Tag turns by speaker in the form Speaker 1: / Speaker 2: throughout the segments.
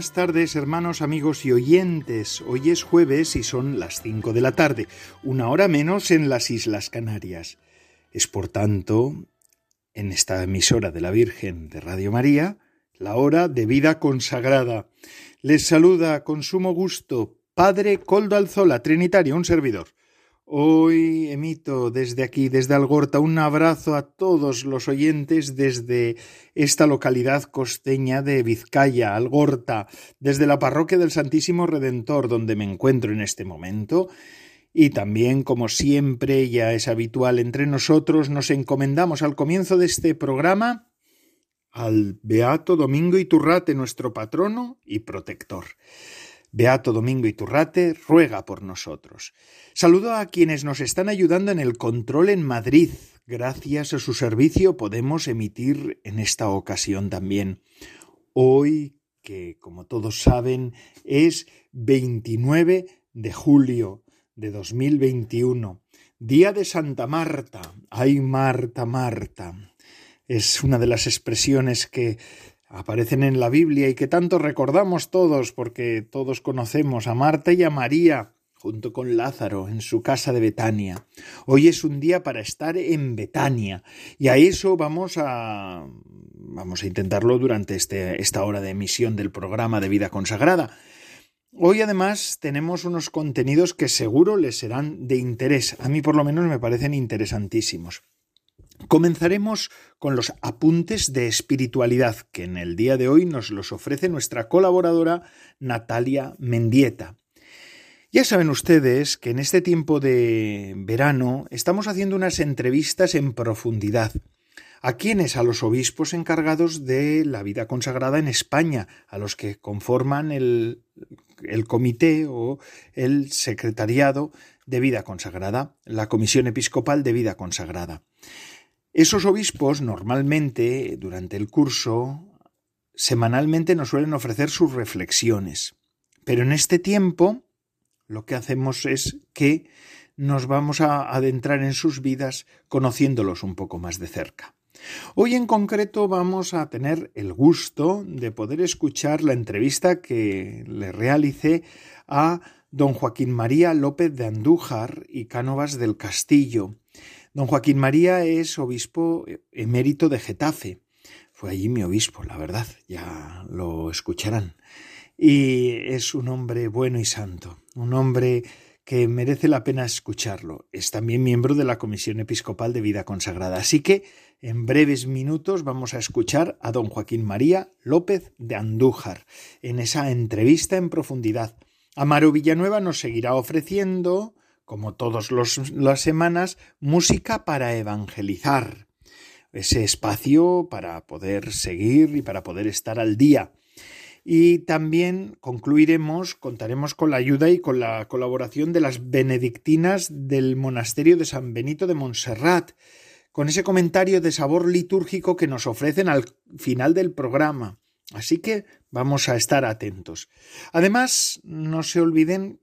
Speaker 1: Buenas tardes, hermanos, amigos y oyentes. Hoy es jueves y son las cinco de la tarde, una hora menos en las Islas Canarias. Es por tanto, en esta emisora de la Virgen de Radio María, la hora de vida consagrada. Les saluda con sumo gusto Padre Coldo Alzola, Trinitario, un servidor. Hoy emito desde aquí, desde Algorta, un abrazo a todos los oyentes desde esta localidad costeña de Vizcaya, Algorta, desde la parroquia del Santísimo Redentor, donde me encuentro en este momento. Y también, como siempre ya es habitual entre nosotros, nos encomendamos al comienzo de este programa al Beato Domingo Iturrate, nuestro patrono y protector. Beato Domingo Iturrate ruega por nosotros. Saludo a quienes nos están ayudando en el control en Madrid. Gracias a su servicio podemos emitir en esta ocasión también. Hoy, que como todos saben, es 29 de julio de 2021, día de Santa Marta. Ay, Marta, Marta. Es una de las expresiones que aparecen en la Biblia y que tanto recordamos todos porque todos conocemos a Marta y a María junto con Lázaro en su casa de Betania. Hoy es un día para estar en Betania y a eso vamos a vamos a intentarlo durante este, esta hora de emisión del programa de vida consagrada. Hoy además tenemos unos contenidos que seguro les serán de interés. A mí por lo menos me parecen interesantísimos. Comenzaremos con los apuntes de espiritualidad que en el día de hoy nos los ofrece nuestra colaboradora Natalia Mendieta. Ya saben ustedes que en este tiempo de verano estamos haciendo unas entrevistas en profundidad. ¿A quiénes? A los obispos encargados de la vida consagrada en España, a los que conforman el, el comité o el secretariado de vida consagrada, la Comisión Episcopal de Vida Consagrada. Esos obispos normalmente, durante el curso, semanalmente nos suelen ofrecer sus reflexiones. Pero en este tiempo lo que hacemos es que nos vamos a adentrar en sus vidas conociéndolos un poco más de cerca. Hoy en concreto vamos a tener el gusto de poder escuchar la entrevista que le realicé a don Joaquín María López de Andújar y Cánovas del Castillo, Don Joaquín María es obispo emérito de Getafe. Fue allí mi obispo, la verdad, ya lo escucharán. Y es un hombre bueno y santo, un hombre que merece la pena escucharlo. Es también miembro de la Comisión Episcopal de Vida Consagrada. Así que en breves minutos vamos a escuchar a don Joaquín María López de Andújar en esa entrevista en profundidad. Amaro Villanueva nos seguirá ofreciendo como todas las semanas, música para evangelizar, ese espacio para poder seguir y para poder estar al día. Y también concluiremos, contaremos con la ayuda y con la colaboración de las benedictinas del monasterio de San Benito de Montserrat, con ese comentario de sabor litúrgico que nos ofrecen al final del programa. Así que vamos a estar atentos. Además, no se olviden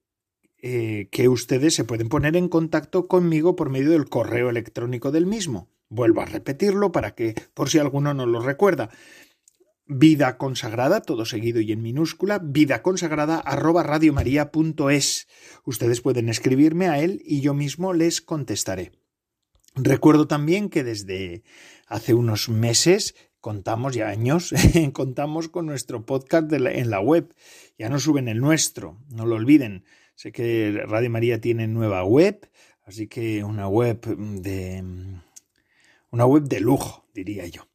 Speaker 1: eh, que ustedes se pueden poner en contacto conmigo por medio del correo electrónico del mismo. Vuelvo a repetirlo para que, por si alguno no lo recuerda, vida consagrada, todo seguido y en minúscula, vida consagrada arroba radiomaria.es. Ustedes pueden escribirme a él y yo mismo les contestaré. Recuerdo también que desde hace unos meses contamos ya años, contamos con nuestro podcast en la web. Ya no suben el nuestro, no lo olviden. Sé que Radio María tiene nueva web, así que una web de una web de lujo, diría yo.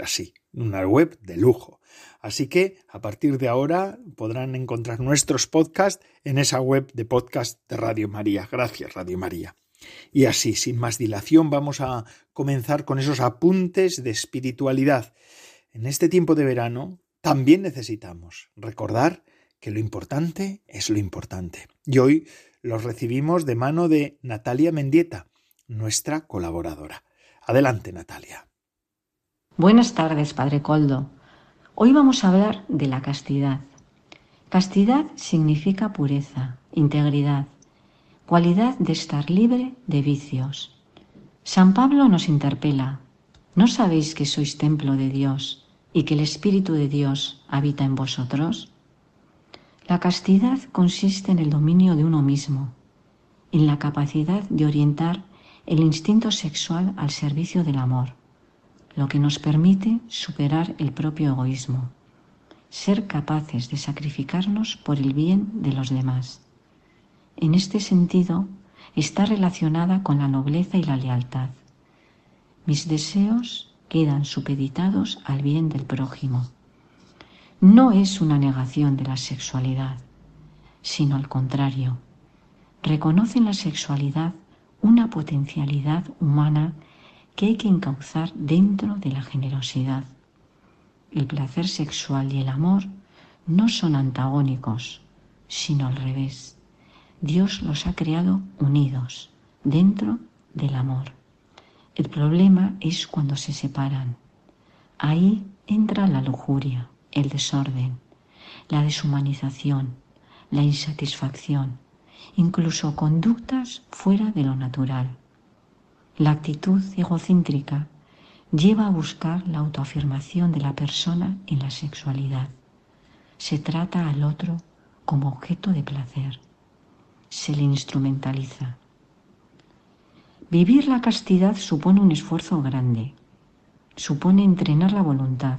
Speaker 1: Así, una web de lujo. Así que a partir de ahora podrán encontrar nuestros podcasts en esa web de podcast de Radio María. Gracias, Radio María. Y así, sin más dilación, vamos a comenzar con esos apuntes de espiritualidad. En este tiempo de verano también necesitamos recordar que lo importante es lo importante. Y hoy Los recibimos de mano de Natalia Mendieta, nuestra colaboradora. Adelante, Natalia.
Speaker 2: Buenas tardes, Padre Coldo. Hoy vamos a hablar de la castidad. Castidad significa pureza, integridad, cualidad de estar libre de vicios. San Pablo nos interpela, ¿no sabéis que sois templo de Dios y que el Espíritu de Dios habita en vosotros? La castidad consiste en el dominio de uno mismo, en la capacidad de orientar el instinto sexual al servicio del amor, lo que nos permite superar el propio egoísmo, ser capaces de sacrificarnos por el bien de los demás. En este sentido, está relacionada con la nobleza y la lealtad. Mis deseos quedan supeditados al bien del prójimo no es una negación de la sexualidad, sino al contrario. Reconoce en la sexualidad una potencialidad humana que hay que encauzar dentro de la generosidad. El placer sexual y el amor no son antagónicos, sino al revés. Dios los ha creado unidos, dentro del amor. El problema es cuando se separan. Ahí entra la lujuria el desorden, la deshumanización, la insatisfacción, incluso conductas fuera de lo natural. La actitud egocéntrica lleva a buscar la autoafirmación de la persona en la sexualidad. Se trata al otro como objeto de placer. Se le instrumentaliza. Vivir la castidad supone un esfuerzo grande. Supone entrenar la voluntad,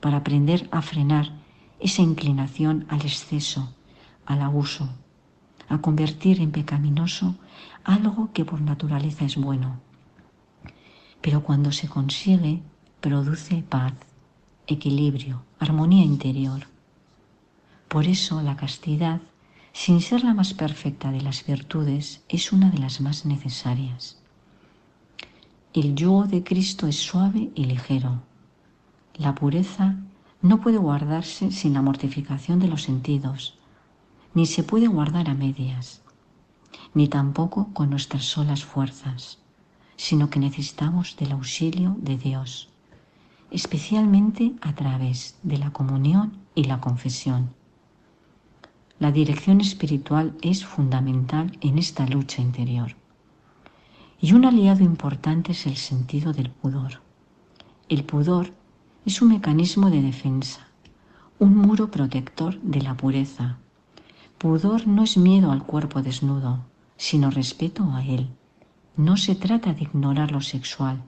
Speaker 2: para aprender a frenar esa inclinación al exceso, al abuso, a convertir en pecaminoso algo que por naturaleza es bueno. Pero cuando se consigue, produce paz, equilibrio, armonía interior. Por eso la castidad, sin ser la más perfecta de las virtudes, es una de las más necesarias. El yugo de Cristo es suave y ligero, la pureza no puede guardarse sin la mortificación de los sentidos, ni se puede guardar a medias, ni tampoco con nuestras solas fuerzas, sino que necesitamos del auxilio de Dios, especialmente a través de la comunión y la confesión. La dirección espiritual es fundamental en esta lucha interior. Y un aliado importante es el sentido del pudor. El pudor es un mecanismo de defensa, un muro protector de la pureza. Pudor no es miedo al cuerpo desnudo, sino respeto a él. No se trata de ignorar lo sexual,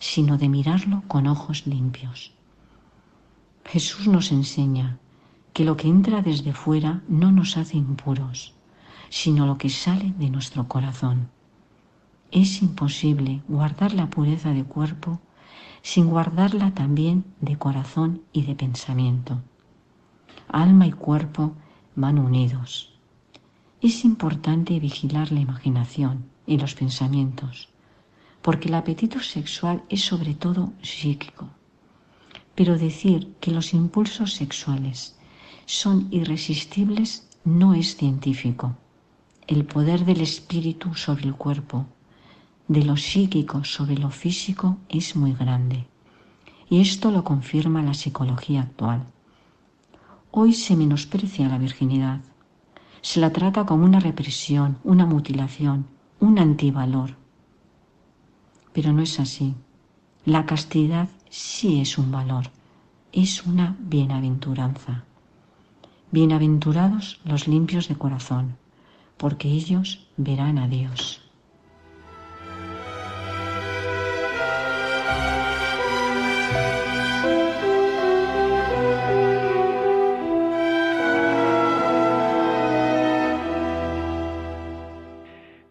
Speaker 2: sino de mirarlo con ojos limpios. Jesús nos enseña que lo que entra desde fuera no nos hace impuros, sino lo que sale de nuestro corazón. Es imposible guardar la pureza de cuerpo sin guardarla también de corazón y de pensamiento. Alma y cuerpo van unidos. Es importante vigilar la imaginación y los pensamientos, porque el apetito sexual es sobre todo psíquico. Pero decir que los impulsos sexuales son irresistibles no es científico. El poder del espíritu sobre el cuerpo de lo psíquico sobre lo físico es muy grande. Y esto lo confirma la psicología actual. Hoy se menosprecia la virginidad. Se la trata como una represión, una mutilación, un antivalor. Pero no es así. La castidad sí es un valor, es una bienaventuranza. Bienaventurados los limpios de corazón, porque ellos verán a Dios.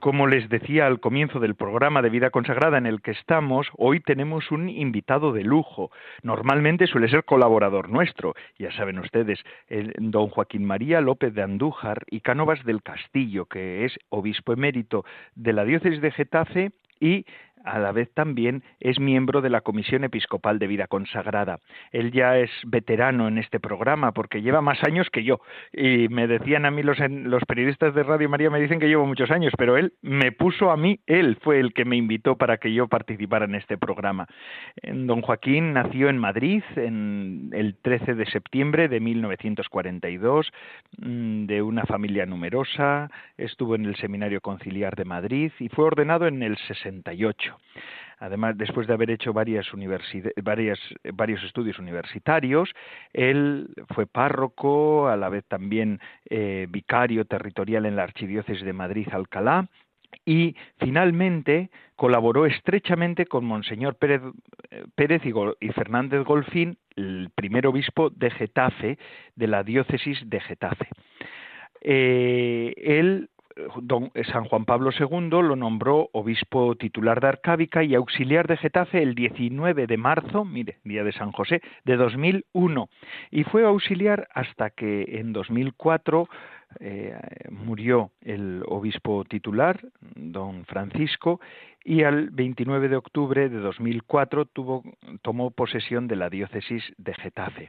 Speaker 1: Como les decía al comienzo del programa de vida consagrada en el que estamos, hoy tenemos un invitado de lujo. Normalmente suele ser colaborador nuestro, ya saben ustedes, el don Joaquín María López de Andújar y Cánovas del Castillo, que es obispo emérito de la diócesis de Getafe y
Speaker 3: a la vez también es miembro de la Comisión Episcopal de Vida Consagrada. Él ya es veterano en este programa porque lleva más años que yo. Y me decían a mí los, los periodistas de Radio María, me dicen que llevo muchos años, pero él me puso a mí, él fue el que me invitó para que yo participara en este programa. Don Joaquín nació en Madrid en el 13 de septiembre de 1942, mm, de una familia numerosa, estuvo en el Seminario Conciliar de Madrid y fue ordenado en el 68. Además, después de haber hecho varios estudios universitarios, él fue párroco, a la vez también eh, vicario territorial en la Archidiócesis de Madrid-Alcalá, y finalmente colaboró estrechamente con Monseñor Pérez, Pérez y, Fernández Golfín, el primer obispo de Getafe, de la diócesis de Getafe. Eh, él don San Juan Pablo II lo nombró obispo titular de Arcábica y auxiliar de Getafe el 19 de marzo, mire, día de San José, de 2001. Y fue auxiliar hasta que en 2004 eh, murió el obispo titular, don Francisco, y al 29 de octubre de 2004 tuvo, tomó posesión de la diócesis de Getafe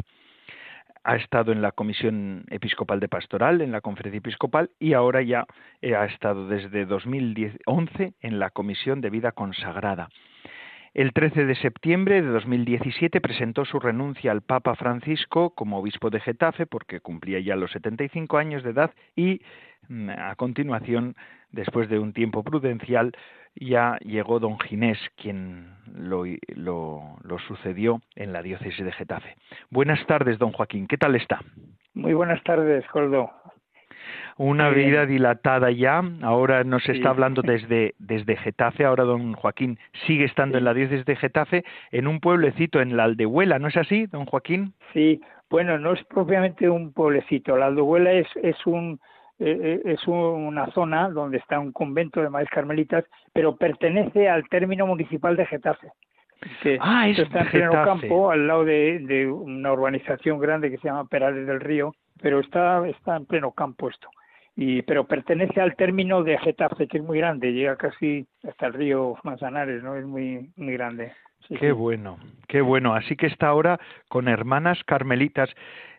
Speaker 3: ha estado en la Comisión Episcopal de Pastoral, en la Conferencia Episcopal, y ahora ya eh, ha estado desde 2011 en la Comisión de Vida Consagrada. El 13 de septiembre de 2017 presentó su renuncia al Papa Francisco como obispo de Getafe porque cumplía ya los 75 años de edad y mm, a continuación, después de un tiempo prudencial, ya llegó don Ginés, quien lo, lo, sucedió en la diócesis de Getafe. Buenas tardes, don Joaquín, ¿qué tal está?
Speaker 4: Muy buenas tardes, Coldo.
Speaker 3: Una vida dilatada ya, ahora nos está hablando desde, desde Getafe, ahora don Joaquín sigue estando en la diócesis de Getafe, en un pueblecito en la Aldehuela, ¿no es así, don Joaquín?
Speaker 4: Sí, bueno, no es propiamente un pueblecito, la Aldehuela es, es un eh, eh, es una zona donde está un convento de madres carmelitas, pero pertenece al término municipal de Getafe.
Speaker 3: Que ah,
Speaker 4: está en pleno campo, al lado de, una urbanización grande que se llama Perales del Río, pero está, está en pleno campo esto. Y, pero pertenece al término de Getafe, que es muy grande, llega casi hasta el río Manzanares, ¿no? Es muy, muy grande.
Speaker 3: Qué bueno, qué bueno. Así que está ahora con hermanas carmelitas.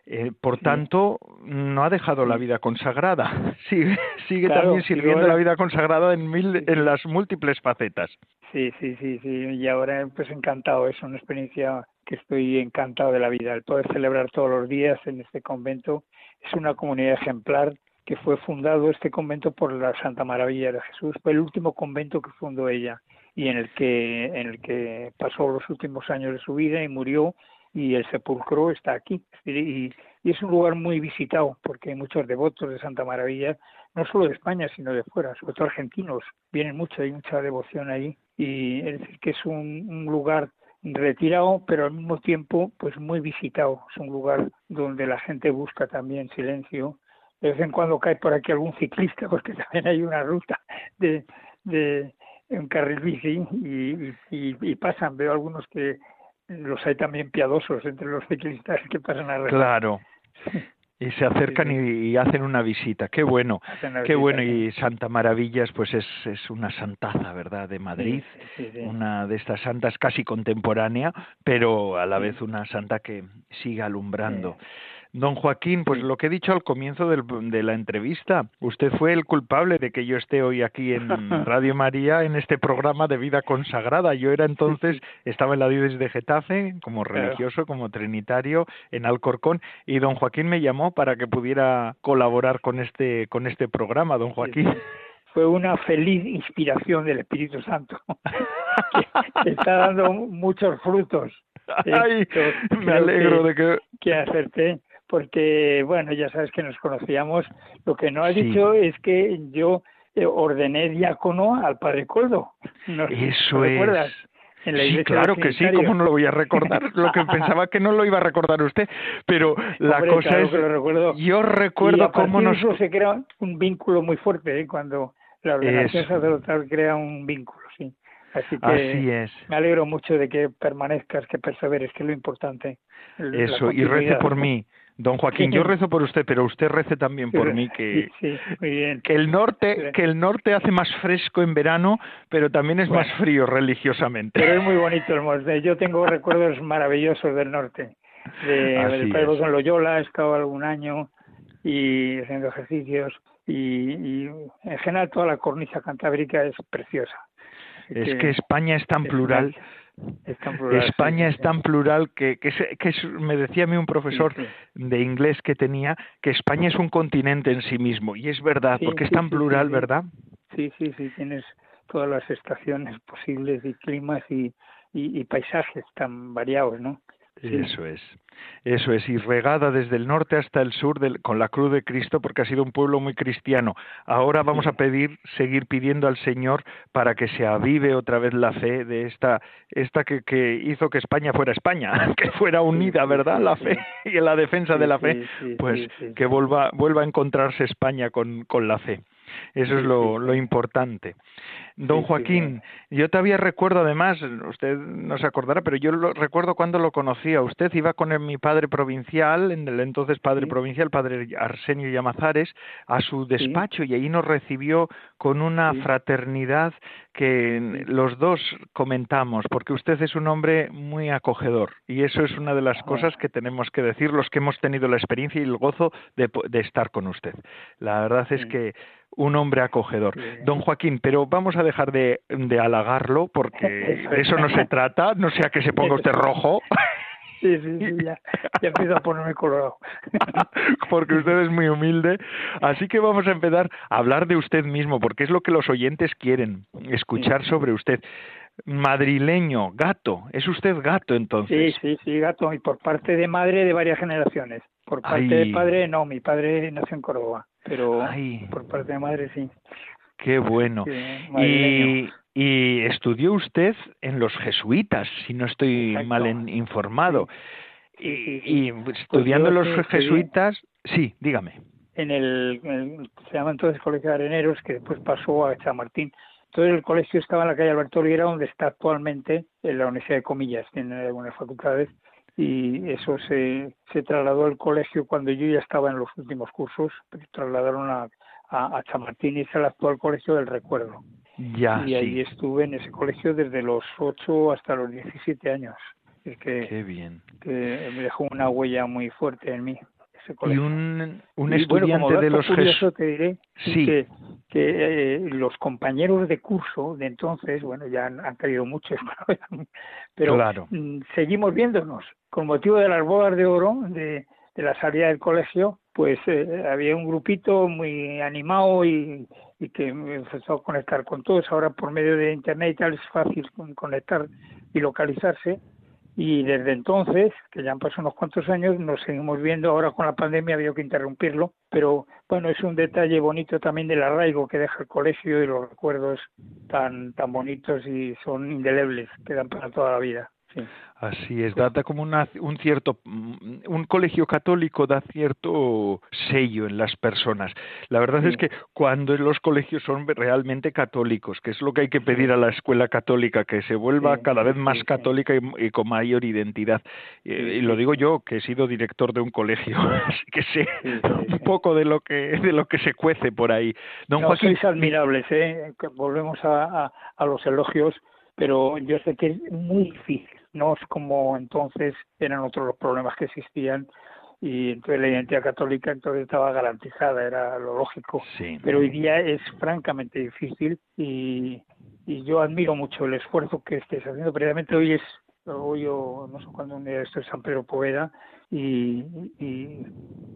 Speaker 3: Eh, por tanto, no ha dejado la vida consagrada, sigue, sigue también sirviendo la vida consagrada en, mil, en las múltiples facetas.
Speaker 4: Sí, sí, sí, sí, y ahora pues encantado, es una experiencia que estoy encantado de la vida, el poder celebrar todos los días en este convento, es una comunidad ejemplar que fue fundado este convento por la Santa Maravilla de Jesús, fue el último convento que fundó ella y en el que en el que pasó los últimos años de su vida y murió y el sepulcro está aquí. Y, es un lugar muy visitado porque hay muchos devotos de Santa Maravilla, no solo de España, sino de fuera, sobre todo argentinos. Vienen mucho, hay mucha devoción ahí. Y es decir, que es un, lugar retirado, pero al mismo tiempo pues muy visitado. Es un lugar donde la gente busca también silencio. De vez en cuando cae por aquí algún ciclista, porque también hay una ruta de, de un carril bici y, y pasan. Veo algunos que los hay también piadosos entre los ciclistas que pasan a
Speaker 3: Claro. Y se acercan y, hacen una visita. Qué bueno, qué bueno. Y Santa Maravillas, pues es, es una santaza, ¿verdad? De Madrid, una de estas santas casi contemporánea, pero a la vez una santa que sigue alumbrando. Don Joaquín, pues lo que he dicho al comienzo de la entrevista, usted fue el culpable de que yo esté hoy aquí en Radio María en este programa de vida consagrada. Yo era entonces, estaba en la diócesis de Getafe como religioso, como trinitario en Alcorcón y don Joaquín me llamó para que pudiera colaborar con este con este programa, don Joaquín.
Speaker 4: Fue una feliz inspiración del Espíritu Santo. que está dando muchos frutos.
Speaker 3: Ay, me alegro de que...
Speaker 4: Que acerté porque, bueno, ya sabes que nos conocíamos. Lo que no ha dicho es que yo eh, ordené diácono al padre Coldo.
Speaker 3: Eso es. sí, claro que sí, ¿cómo no lo voy a recordar? Lo que pensaba que no lo iba a recordar usted, pero la cosa es, yo recuerdo cómo nos...
Speaker 4: se crea un vínculo muy fuerte ¿eh? cuando la organización sacerdotal crea un vínculo, sí. Así que
Speaker 3: Así es.
Speaker 4: me alegro mucho de que permanezcas, que perseveres, que es lo importante.
Speaker 3: Eso, y rece por mí, Don Joaquín, yo rezo por usted, pero usted rece también por mí que, que el norte que el norte hace más fresco en verano, pero también es más frío religiosamente.
Speaker 4: Pero es muy bonito el norte. Yo tengo recuerdos maravillosos del norte. De, del Padre en Loyola, he estado algún año y haciendo ejercicios y, y en general toda la cornisa cantábrica es preciosa.
Speaker 3: Es que, España es tan plural. España es tan plural que, que, me decía a mí un profesor de inglés que tenía que España es un continente en sí mismo y es verdad porque es tan plural, ¿verdad?
Speaker 4: Sí, sí, sí, tienes todas las estaciones posibles y climas y, y paisajes tan variados, ¿no?
Speaker 3: Eso es, eso es, y regada desde el norte hasta el sur con la cruz de Cristo, porque ha sido un pueblo muy cristiano. Ahora vamos a pedir, seguir pidiendo al Señor para que se avive otra vez la fe de esta, esta que, que hizo que España fuera España, que fuera unida, ¿verdad? La fe y en la defensa de la fe, pues que vuelva, vuelva a encontrarse España con, con la fe. Eso es lo, lo importante. Don Joaquín, yo todavía recuerdo además, usted no se acordará, pero yo lo, recuerdo cuando lo conocía. Usted. Iba con mi padre provincial, en el entonces padre provincial, padre Arsenio Llamazares, a su despacho y ahí nos recibió con una fraternidad que los dos comentamos, porque usted es un hombre muy acogedor y eso es una de las cosas que tenemos que decir los que hemos tenido la experiencia y el gozo de, de estar con usted. La verdad es que un hombre acogedor. Don Joaquín, pero vamos a dejar de, de halagarlo porque de eso no se trata, no sea que se ponga usted rojo.
Speaker 4: Sí, sí, sí, ya, ya empiezo a ponerme colorado.
Speaker 3: porque usted es muy humilde. Así que vamos a empezar a hablar de usted mismo, porque es lo que los oyentes quieren, escuchar sobre usted. Madrileño, gato, ¿es usted gato entonces?
Speaker 4: Sí, sí, sí, gato, y por parte de madre de varias generaciones. Por parte de padre, no, mi padre nació en Córdoba pero por parte de madre sí.
Speaker 3: Qué bueno. y, y estudió usted en los jesuitas, si no estoy mal informado. y, pues estudiando en los jesuitas, sí, dígame.
Speaker 4: En el, se llama entonces Colegio de Areneros, que después pasó a Chamartín. Entonces el colegio estaba en la calle Alberto Olivera, donde está actualmente en la Universidad de Comillas, tiene algunas facultades, y eso se, se trasladó al colegio cuando yo ya estaba en los últimos cursos, trasladaron a, a, Chamartín y es el actual colegio del recuerdo.
Speaker 3: Ya,
Speaker 4: y ahí estuve en ese colegio desde los 8 hasta los 17 años. Es que,
Speaker 3: Qué bien.
Speaker 4: Que me dejó una huella muy fuerte en mí. Ese
Speaker 3: y un, un estudiante de los
Speaker 4: curioso te diré sí. que, que eh, los compañeros de curso de entonces, bueno, ya han, han caído muchos, pero
Speaker 3: claro.
Speaker 4: Mm, seguimos viéndonos con motivo de las bodas de oro de, de la salida del colegio, pues eh, había un grupito muy animado y, y, que empezó a conectar con todos. Ahora por medio de internet y tal es fácil conectar y localizarse. Y desde entonces, que ya han pasado unos cuantos años, nos seguimos viendo. Ahora con la pandemia había que interrumpirlo, pero bueno, es un detalle bonito también del arraigo que deja el colegio y los recuerdos tan tan bonitos y son indelebles, quedan para toda la vida. Sí.
Speaker 3: Así es, da, como una, un cierto, mm, un colegio católico da cierto sello en las personas. La verdad es que cuando los colegios son realmente católicos, que es lo que hay que pedir a la escuela católica, que se vuelva cada vez más católica y, con mayor identidad. y lo digo yo, que he sido director de un colegio, así que sé un poco de lo que de lo que se cuece por ahí.
Speaker 4: Don Joaquín, sois admirables, ¿eh? Volvemos a, a los elogios, pero yo sé que es muy difícil no es como entonces eran otros los problemas que existían y entonces la identidad católica entonces estaba garantizada, era lo lógico. Pero hoy día es francamente difícil y, y yo admiro mucho el esfuerzo que estés haciendo. Precisamente hoy es, hoy yo no sé cuándo un día esto es San Pedro Poveda y, y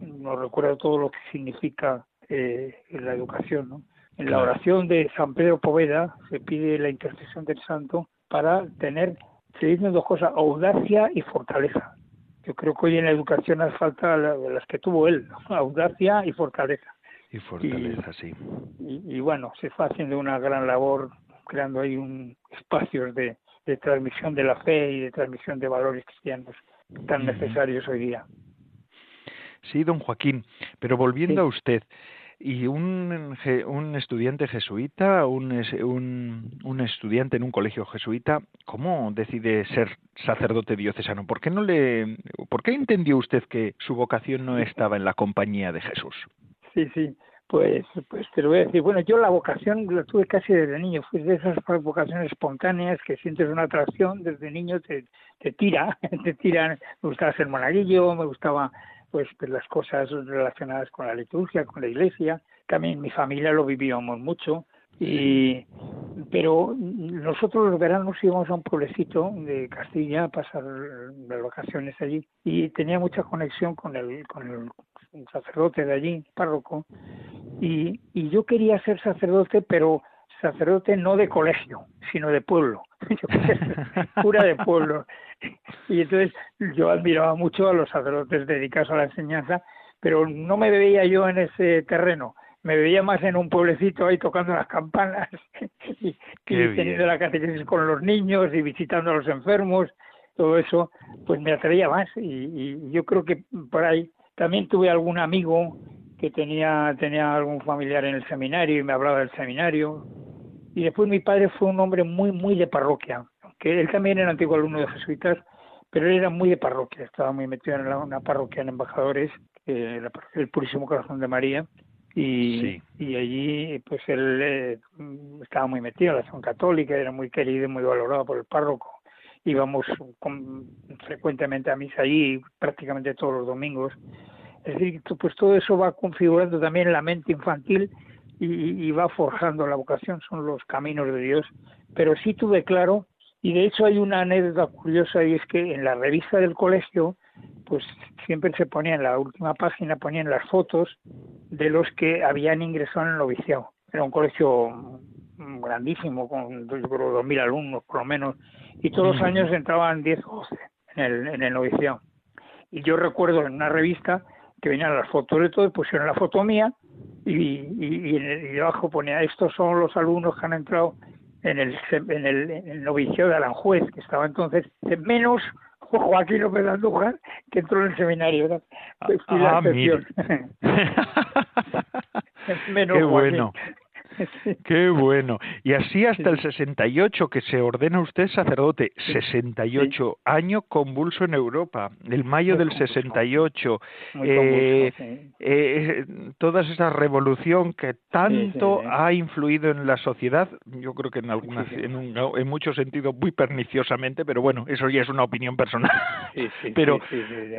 Speaker 4: nos recuerda todo lo que significa eh, la educación. ¿no? En la oración de San Pedro Poveda se pide la intercesión del santo para tener se dicen dos cosas, audacia y fortaleza. Yo creo que hoy en la educación hace falta las que tuvo él, audacia y fortaleza.
Speaker 3: Y fortaleza, sí.
Speaker 4: Y, bueno, se está haciendo una gran labor creando ahí un espacios de, de transmisión de la fe y de transmisión de valores cristianos tan necesarios hoy día.
Speaker 3: Sí, don Joaquín, pero volviendo a usted, y un, un estudiante jesuita, un, un, estudiante en un colegio jesuita, ¿cómo decide ser sacerdote diocesano? ¿Por qué no le, por qué entendió usted que su vocación no estaba en la compañía de Jesús?
Speaker 4: Sí, sí. Pues, pues te lo voy a decir. Bueno, yo la vocación la tuve casi desde niño. Fui de esas vocaciones espontáneas que sientes una atracción desde niño, te, te tira, te tiran. Me gustaba ser monaguillo, me gustaba pues, pues las cosas relacionadas con la liturgia, con la iglesia. También mi familia lo vivíamos mucho. Y, pero nosotros los veranos íbamos a un pueblecito de Castilla a pasar las vacaciones allí y tenía mucha conexión con el, con el sacerdote de allí, párroco, y, y yo quería ser sacerdote, pero sacerdote no de colegio, sino de pueblo, cura de pueblo. Y entonces yo admiraba mucho a los sacerdotes dedicados a la enseñanza, pero no me veía yo en ese terreno, me veía más en un pueblecito ahí tocando las campanas y, teniendo la catequesis con los niños y visitando a los enfermos, todo eso, pues me atraía más. Y, y yo creo que por ahí también tuve algún amigo que tenía, tenía algún familiar en el seminario y me hablaba del seminario. Y después mi padre fue un hombre muy, muy de parroquia, que él también era antiguo alumno de jesuitas, pero él era muy de parroquia, estaba muy metido en una parroquia en Embajadores, el Purísimo Corazón de María, y, y allí pues él eh, estaba muy metido en la acción católica, era muy querido y muy valorado por el párroco. Íbamos frecuentemente a misa allí, prácticamente todos los domingos, es decir, pues todo eso va configurando también la mente infantil y, va forjando la vocación, son los caminos de Dios. Pero sí tuve claro, y de hecho hay una anécdota curiosa, y es que en la revista del colegio, pues siempre se ponía en la última página, ponían las fotos de los que habían ingresado en el noviciado. Era un colegio grandísimo, con yo creo, 2.000 alumnos por lo menos, y todos los años entraban 10 o 12 en el, en el noviciado. Y yo recuerdo en una revista que venían las fotos de todo, pusieron la foto mía y, y, debajo ponía, estos son los alumnos que han entrado en el, en el, en novicio de Aranjuez, que estaba entonces menos Joaquín López de Andújar, que entró en el seminario. ¿verdad?
Speaker 3: Ah, menos Qué bueno. Qué bueno. Y así hasta el 68 que se ordena usted sacerdote. 68 año convulso en Europa. El mayo del 68. Eh, eh, toda esa revolución que tanto ha influido en la sociedad, yo creo que en algunas, en, un, en muchos sentidos muy perniciosamente, pero bueno, eso ya es una opinión personal. pero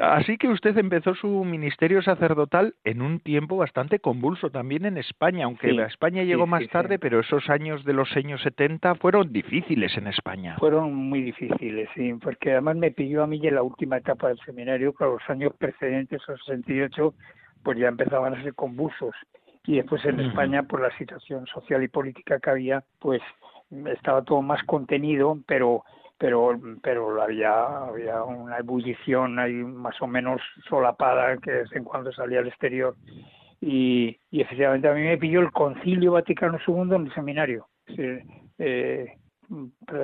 Speaker 3: así que usted empezó su ministerio sacerdotal en un tiempo bastante convulso también en España, aunque la España llegó más tarde, pero esos años de los años 70 fueron difíciles en España.
Speaker 4: Fueron muy difíciles, sí, porque además me pilló a mí en la última etapa del seminario, que los años precedentes, a 68, pues ya empezaban a ser convulsos. Y después en España, por la situación social y política que había, pues estaba todo más contenido, pero pero pero había había una ebullición ahí más o menos solapada que de vez en cuando salía al exterior y, y efectivamente a mí me pilló el Concilio Vaticano II en el seminario. Eh,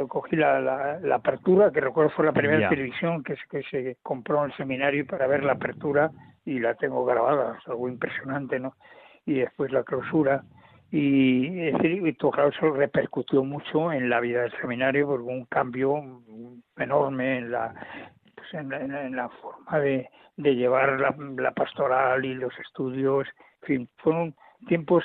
Speaker 4: cogí la, la, apertura, que recuerdo fue la primera televisión que, que se compró en el seminario para ver la apertura y la tengo grabada, es algo impresionante, ¿no? Y después la clausura. Y, es decir, claro, eso repercutió mucho en la vida del seminario porque un cambio enorme en la, pues en, la forma de, de llevar la, pastoral y los estudios, en fin, fueron tiempos,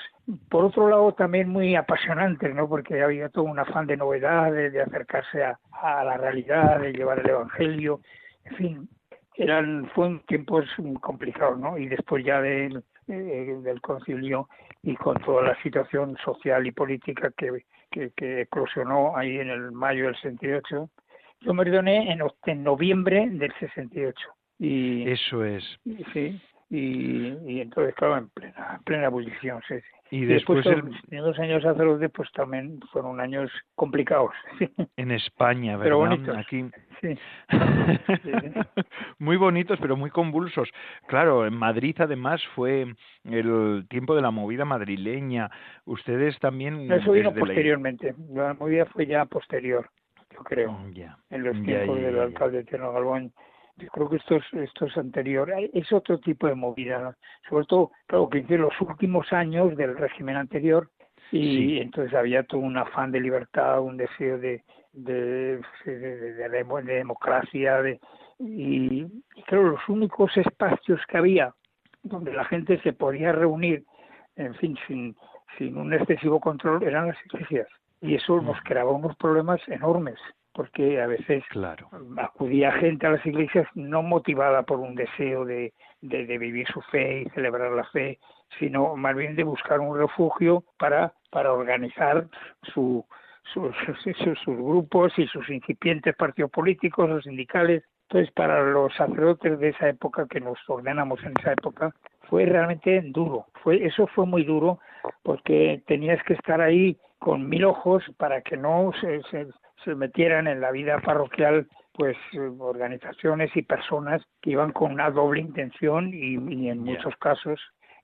Speaker 4: por otro lado, también muy apasionantes, ¿no? Porque había todo un afán de novedades, de acercarse a, la realidad, de llevar el Evangelio, en fin, eran, fueron tiempos complicados, ¿no? Y después ya del, eh, del concilio y con toda la situación social y política que, que, que eclosionó ahí en el mayo del 68, yo me ordené en, en noviembre del 68 y,
Speaker 3: Eso es.
Speaker 4: sí, y, y entonces, claro, en plena, plena ebullición, sí,
Speaker 3: Y, después,
Speaker 4: después el... dos años sacerdote, pues también fueron años complicados.
Speaker 3: En España, ¿verdad?
Speaker 4: Pero bonitos.
Speaker 3: Aquí.
Speaker 4: Sí.
Speaker 3: muy bonitos, pero muy convulsos. Claro, en Madrid además fue el tiempo de la movida madrileña. Ustedes también.
Speaker 4: Eso vino posteriormente. La... movida fue ya posterior, yo creo.
Speaker 3: Mm,
Speaker 4: en los tiempos del alcalde Tierno Galván Yo creo que esto es, esto es anterior, es otro tipo de movida, sobre todo, claro, que en los últimos años del régimen anterior y entonces había todo un afán de libertad, un deseo de, de, de, democracia, de, y, y creo los únicos espacios que había donde la gente se podía reunir, en fin, sin, sin un excesivo control, eran las iglesias. Y eso nos creaba unos problemas enormes, porque a veces acudía gente a las iglesias no motivada por un deseo de, de, vivir su fe y celebrar la fe, sino más bien de buscar un refugio para, para organizar su, sus, sus, sus, grupos y sus incipientes partidos políticos o sindicales. Entonces, para los sacerdotes de esa época, que nos ordenamos en esa época, fue realmente duro. Fue, eso fue muy duro porque tenías que estar ahí con mil ojos para que no se, se, metieran en la vida parroquial pues organizaciones y personas que iban con una doble intención y, en muchos casos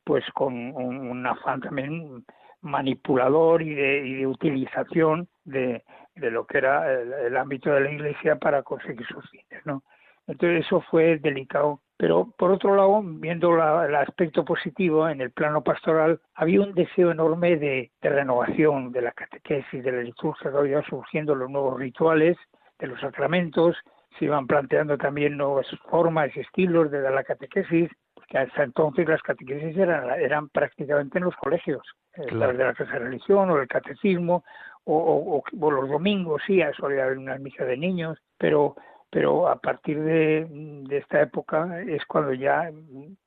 Speaker 4: pues con un, afán también manipulador y de, y de utilización de, de, lo que era el, ámbito de la iglesia para conseguir sus fines, ¿no? Entonces eso fue delicado. Pero por otro lado, viendo el aspecto positivo en el plano pastoral, había un deseo enorme de, de renovación de la catequesis, de la liturgia, que había surgiendo los nuevos rituales, de los sacramentos, se iban planteando también nuevas formas y estilos de la catequesis, porque hasta entonces las catequesis eran, eran prácticamente en los colegios, eh, de la clase de religión o el catecismo, o, o, los domingos sí, solía haber una misa de niños, pero pero a partir de, esta época es cuando ya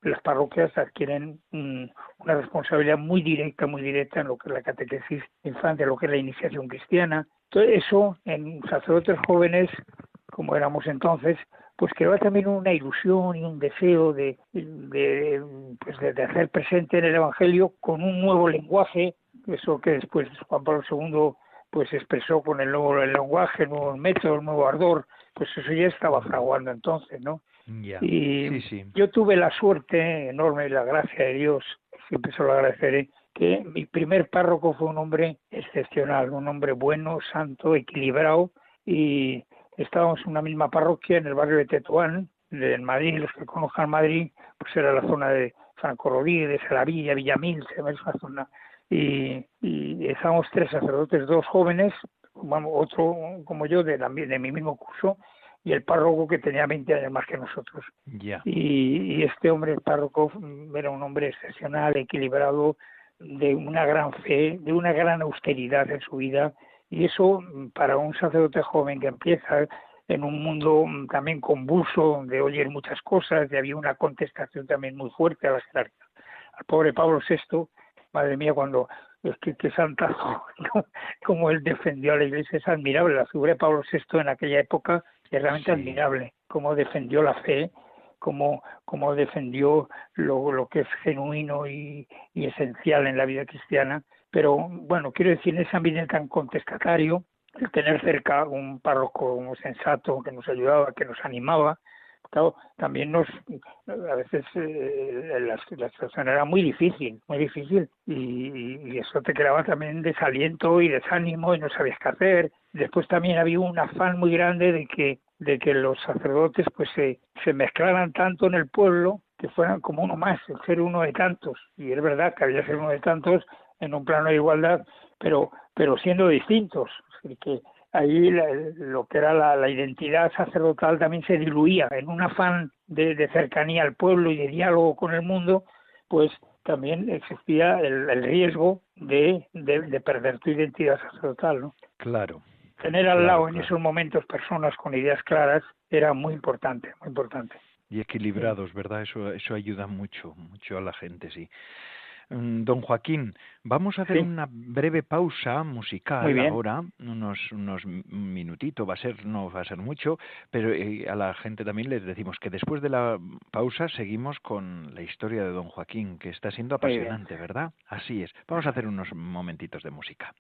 Speaker 4: las parroquias adquieren una responsabilidad muy directa, muy directa en lo que es la catequesis infante, lo que es la iniciación cristiana. Todo eso en sacerdotes jóvenes, como éramos entonces, pues creaba también una ilusión y un deseo de, de, pues de, hacer presente en el Evangelio con un nuevo lenguaje, eso que después Juan Pablo II pues expresó con el nuevo lenguaje, el nuevo método, el nuevo ardor, pues eso ya estaba fraguando entonces, ¿no? Y yo tuve la suerte enorme y la gracia de Dios, siempre se lo agradeceré, que mi primer párroco fue un hombre excepcional, un hombre bueno, santo, equilibrado, y estábamos en una misma parroquia en el barrio de Tetuán, en Madrid, los que conozcan Madrid, pues era la zona de Franco Rodríguez, la Villa, Villamil, se llama esa zona, y, y estábamos tres sacerdotes, dos jóvenes otro como yo de, de mi mismo curso y el párroco que tenía 20 años más que nosotros. Y, este hombre, el párroco, era un hombre excepcional, equilibrado, de una gran fe, de una gran austeridad en su vida. Y eso, para un sacerdote joven que empieza en un mundo también convulso, donde oyen muchas cosas, y había una contestación también muy fuerte a la jerarquía. Al pobre Pablo VI, madre mía, cuando es que, que santazo, como él defendió a la iglesia, es admirable. La figura de Pablo VI en aquella época es realmente admirable, cómo defendió la fe, cómo, cómo defendió lo, lo que es genuino y, y esencial en la vida cristiana. Pero bueno, quiero decir, en ese ambiente tan contestatario, el tener cerca un párroco sensato que nos ayudaba, que nos animaba, también nos, a veces eh, la, situación era muy difícil, muy difícil, y, eso te creaba también desaliento y desánimo y no sabías qué hacer. Después también había un afán muy grande de que, de que los sacerdotes pues se, se mezclaran tanto en el pueblo que fueran como uno más, el ser uno de tantos. Y es verdad que había ser uno de tantos en un plano de igualdad, pero, pero siendo distintos. que ahí lo que era la, identidad sacerdotal también se diluía en un afán de, cercanía al pueblo y de diálogo con el mundo, pues también existía el, riesgo de, de, perder tu identidad sacerdotal, ¿no?
Speaker 3: Claro.
Speaker 4: Tener al lado en esos momentos personas con ideas claras era muy importante, muy importante.
Speaker 3: Y equilibrados, ¿verdad? Eso, eso ayuda mucho, mucho a la gente, sí. Mm, don Joaquín, vamos a hacer una breve pausa musical ahora, unos, unos minutitos, va a ser, no va a ser mucho, pero eh, a la gente también les decimos que después de la pausa seguimos con la historia de don Joaquín, que está siendo apasionante, ¿verdad? Así es. Vamos a hacer unos momentitos de música.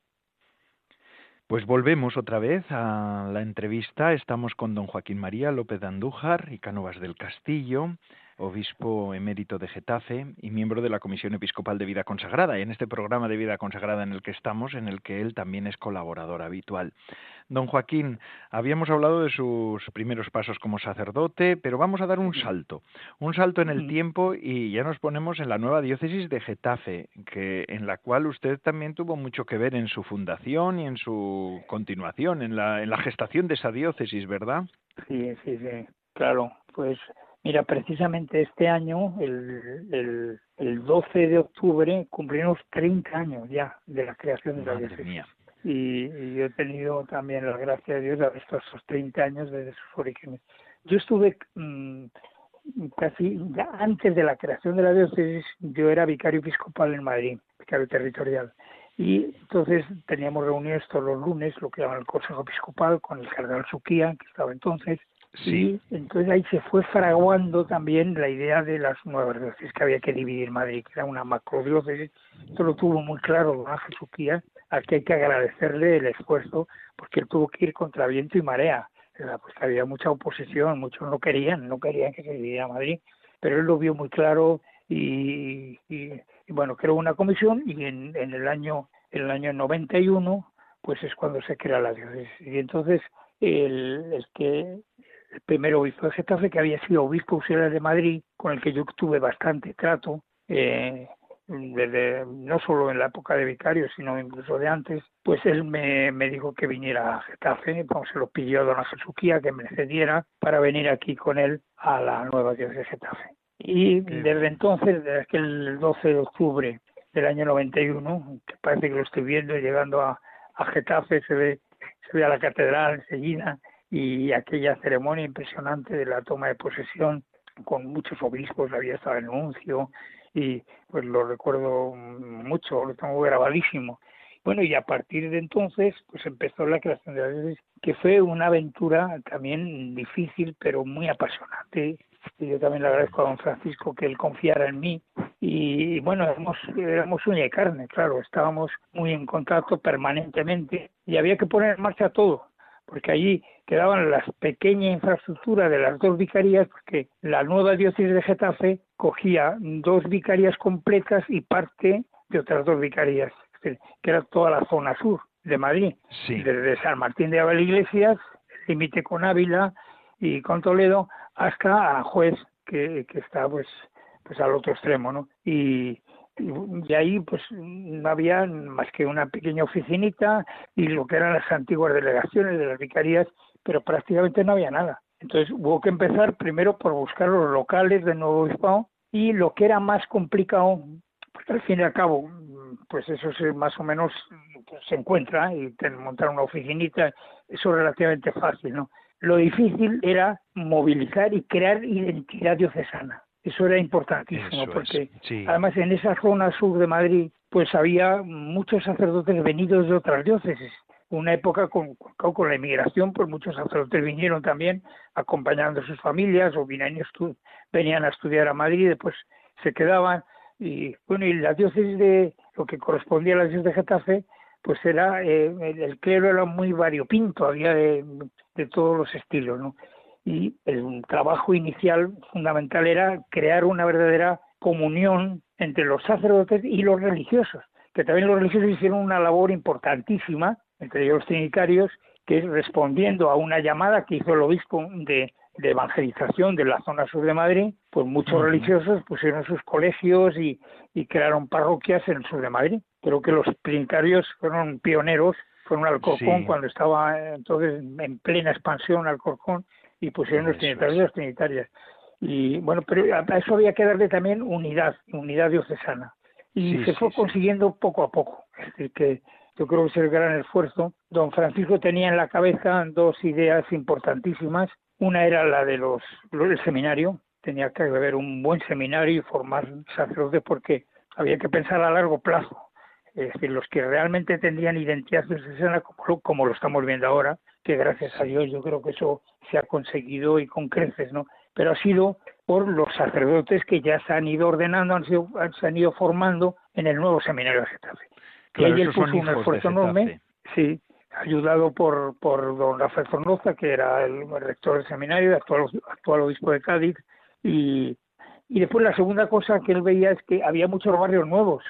Speaker 3: Pues volvemos otra vez a la entrevista. Estamos con don Joaquín María López de Andújar y Cánovas del Castillo, obispo emérito de Getafe y miembro de la Comisión Episcopal de Vida Consagrada, y en este programa de Vida Consagrada en el que estamos, en el que él también es colaborador habitual. Don Joaquín, habíamos hablado de sus primeros pasos como sacerdote, pero vamos a dar un salto, un salto en el tiempo y ya nos ponemos en la nueva diócesis de Getafe, que en la cual usted también tuvo mucho que ver en su fundación y en su continuación, en la, en la gestación de esa diócesis, ¿verdad?
Speaker 4: Sí, sí, sí, claro. Pues mira, precisamente este año, el, el, el 12 de octubre, cumplimos 30 años ya de la creación de la diócesis y, yo he tenido también la gracia de Dios de estos esos 30 años desde sus orígenes. Yo estuve mm, casi ya antes de la creación de la diócesis, yo era vicario episcopal en Madrid, vicario territorial. Y entonces teníamos reuniones todos los lunes, lo que llaman el Consejo Episcopal, con el cardenal Suquía, que estaba entonces. Sí. Entonces ahí se fue fraguando también la idea de las nuevas diócesis, que había que dividir Madrid, que era una macrodiócesis. Esto lo tuvo muy claro don Ángel Suquía, al que hay que agradecerle el esfuerzo, porque él tuvo que ir contra viento y marea. Pues había mucha oposición, muchos no querían, no querían que se dividiera Madrid, pero él lo vio muy claro y, y, bueno, creó una comisión y en, en, el año en el año 91 pues es cuando se crea la diócesis. Y entonces el, el que el primer obispo de Getafe, que había sido obispo auxiliar de Madrid, con el que yo tuve bastante trato, eh, desde no solo en la época de vicario, sino incluso de antes, pues él me, me dijo que viniera a Getafe, pues se lo pidió a don Jesuquía que me cediera para venir aquí con él a la nueva diócesis de Getafe. Y desde entonces, desde aquel 12 de octubre del año 91, que parece que lo estoy viendo llegando a, a Getafe, se ve, se ve a la catedral enseguida y aquella ceremonia impresionante de la toma de posesión con muchos obispos, había estado el nuncio, y pues lo recuerdo mucho, lo tengo grabadísimo. Bueno, y a partir de entonces, pues empezó la creación de la diócesis, que fue una aventura también difícil, pero muy apasionante. Y yo también le agradezco a don Francisco que él confiara en mí. Y bueno, éramos, éramos uña y carne, claro, estábamos muy en contacto permanentemente y había que poner en marcha todo porque allí quedaban las pequeñas infraestructuras de las dos vicarías, porque la nueva diócesis de Getafe cogía dos vicarías completas y parte de otras dos vicarías, que era toda la zona sur de Madrid, desde San Martín de Abel Iglesias, límite con Ávila y con Toledo, hasta Juez, que, que está pues pues al otro extremo, ¿no? Y, y ahí pues no había más que una pequeña oficinita y lo que eran las antiguas delegaciones de las vicarías, pero prácticamente no había nada. Entonces hubo que empezar primero por buscar los locales del nuevo obispado y lo que era más complicado, porque al fin y al cabo, pues eso se, más o menos se encuentra y montar una oficinita, eso es relativamente fácil, ¿no? Lo difícil era movilizar y crear identidad diocesana eso era importantísimo porque además en esa zona sur de Madrid pues había muchos sacerdotes venidos de otras diócesis. Una época con, con la inmigración, pues muchos sacerdotes vinieron también acompañando a sus familias o venían, venían a estudiar a Madrid y después se quedaban. Y bueno, y la diócesis de lo que correspondía a la diócesis de Getafe, pues era eh, el, clero era muy variopinto, había de, de todos los estilos, ¿no? Y el trabajo inicial fundamental era crear una verdadera comunión entre los sacerdotes y los religiosos, que también los religiosos hicieron una labor importantísima, entre ellos los trinitarios, que es respondiendo a una llamada que hizo el obispo de, evangelización de la zona sur de Madrid, pues muchos religiosos pusieron sus colegios y, y, crearon parroquias en el sur de Madrid. Creo que los trinitarios fueron pioneros, fueron Alcorcón cuando estaba entonces en plena expansión Alcorcón y pusieron los trinitarios y las trinitarias. Y bueno, pero a eso había que darle también unidad, unidad diocesana. Y se fue consiguiendo poco a poco. Es decir, que yo creo que es el gran esfuerzo. Don Francisco tenía en la cabeza dos ideas importantísimas. Una era la de los, del seminario. Tenía que haber un buen seminario y formar sacerdotes porque había que pensar a largo plazo. Es decir, los que realmente tendrían identidad diocesana, como como lo estamos viendo ahora, que gracias a Dios yo creo que eso se ha conseguido y con creces, ¿no? Pero ha sido por los sacerdotes que ya se han ido ordenando, han sido, se han ido formando en el nuevo seminario de Getafe.
Speaker 3: Claro, y él puso un esfuerzo enorme,
Speaker 4: sí, ayudado por, por don Rafael Fornoza, que era el rector del seminario, actual, actual obispo de Cádiz, y, Y después la segunda cosa que él veía es que había muchos barrios nuevos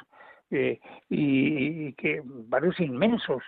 Speaker 4: eh, y, y, que barrios inmensos,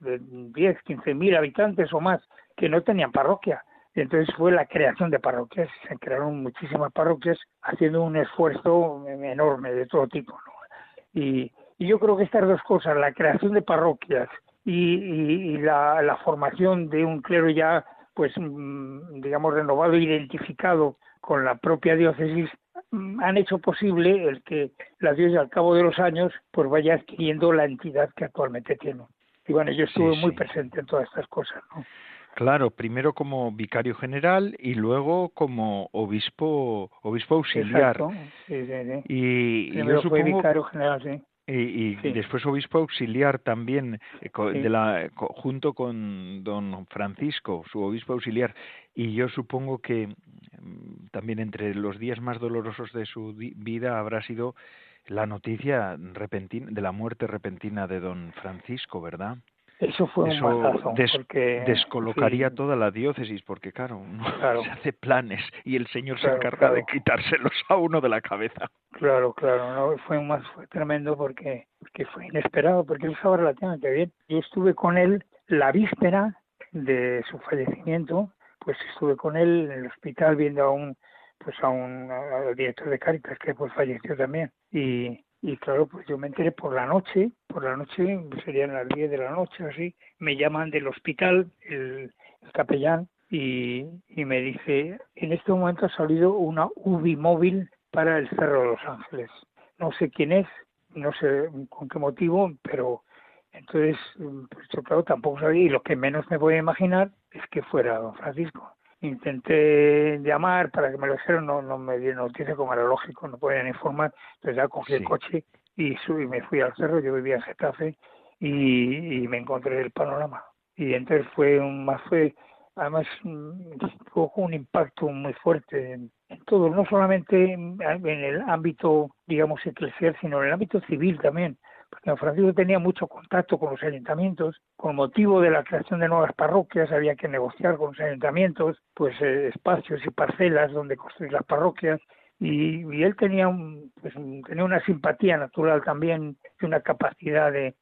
Speaker 4: de 10, 15 mil habitantes o más, que no tenían parroquia. Entonces fue la creación de parroquias, se crearon muchísimas parroquias haciendo un esfuerzo enorme de todo tipo. ¿no? Y, y yo creo que estas dos cosas, la creación de parroquias y, y, la, la, formación de un clero ya, pues, mm, digamos, renovado, identificado con la propia diócesis, mm, han hecho posible el que la diócesis al cabo de los años pues vaya adquiriendo la entidad que actualmente tiene. Y bueno, yo estuve sí, muy presente en todas estas cosas. ¿no?
Speaker 3: Claro, primero como vicario general y luego como obispo obispo auxiliar.
Speaker 4: Exacto. Sí, sí, sí.
Speaker 3: Y, y yo
Speaker 4: fue
Speaker 3: supongo
Speaker 4: vicario general, sí.
Speaker 3: y, y
Speaker 4: Sí.
Speaker 3: después obispo auxiliar también eh, co-
Speaker 4: Sí.
Speaker 3: de la co- junto con don Francisco, su obispo auxiliar. Y yo supongo que mm, también entre los días más dolorosos de su di- vida habrá sido la noticia repentina de la muerte repentina de don Francisco, ¿verdad?
Speaker 4: Eso fue
Speaker 3: Eso
Speaker 4: un mazazo,
Speaker 3: des-
Speaker 4: porque
Speaker 3: descolocaría
Speaker 4: sí,
Speaker 3: toda la diócesis, porque claro, uno
Speaker 4: Claro.
Speaker 3: se hace planes y el Señor
Speaker 4: Claro,
Speaker 3: se encarga de quitárselos a uno de la cabeza.
Speaker 4: Claro, claro, no, fue más fue tremendo porque, porque fue inesperado, porque él estaba relativamente bien. Yo estuve con él la víspera de su fallecimiento, pues estuve con él en el hospital viendo a un pues a un director de Cáritas que pues falleció también y y claro, pues yo me enteré por la noche, por la noche, serían las 10 de la noche así, me llaman del hospital el, el capellán y, y me dice, en este momento ha salido una UBI móvil para el Cerro de los Ángeles. No sé quién es, no sé con qué motivo, pero entonces, pues yo claro, tampoco sabía, y lo que menos me voy a imaginar es que fuera don Francisco. Intenté llamar para que me lo dijeran, no, no me dieron noticia como era lógico, no podían informar, entonces ya cogí el coche y subí, me fui al cerro, yo vivía en Getafe y, y me encontré el panorama. Y entonces fue un, más fue, además tuvo un impacto muy fuerte en, en todo, no solamente en, en el ámbito, digamos, eclesial, sino en el ámbito civil también, don Francisco tenía mucho contacto con los ayuntamientos, con motivo de la creación de nuevas parroquias había que negociar con los ayuntamientos, pues eh, espacios y parcelas donde construir las parroquias, y, él tenía un, pues, tenía una simpatía natural también y una capacidad de,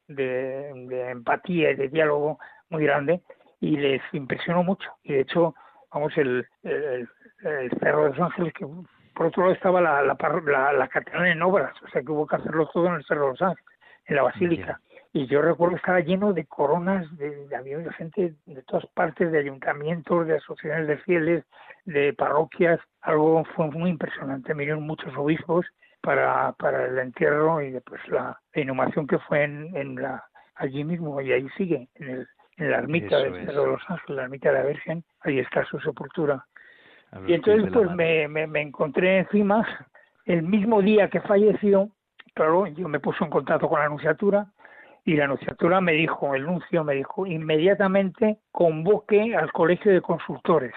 Speaker 4: empatía y de diálogo muy grande y les impresionó mucho. Y de hecho vamos el, cerro de los ángeles que por otro lado estaba la, la, la catedral en obras o sea que hubo que hacerlo todo en el cerro de los ángeles en la basílica. Y yo recuerdo que estaba lleno de coronas de, de había gente de todas partes de ayuntamientos de asociaciones de fieles de parroquias. Algo fue muy impresionante. Vinieron muchos obispos para, para el entierro y después la, la inhumación que fue en, en la allí mismo y ahí sigue en, el, en la ermita. Cerro de los Ángeles, la ermita de la Virgen, ahí está su sepultura. Y entonces
Speaker 3: de
Speaker 4: pues me, me, me encontré encima el mismo día que falleció, claro, yo me puse en contacto con la anunciatura y la anunciatura me dijo, el nuncio me dijo, inmediatamente convoque al colegio de consultores,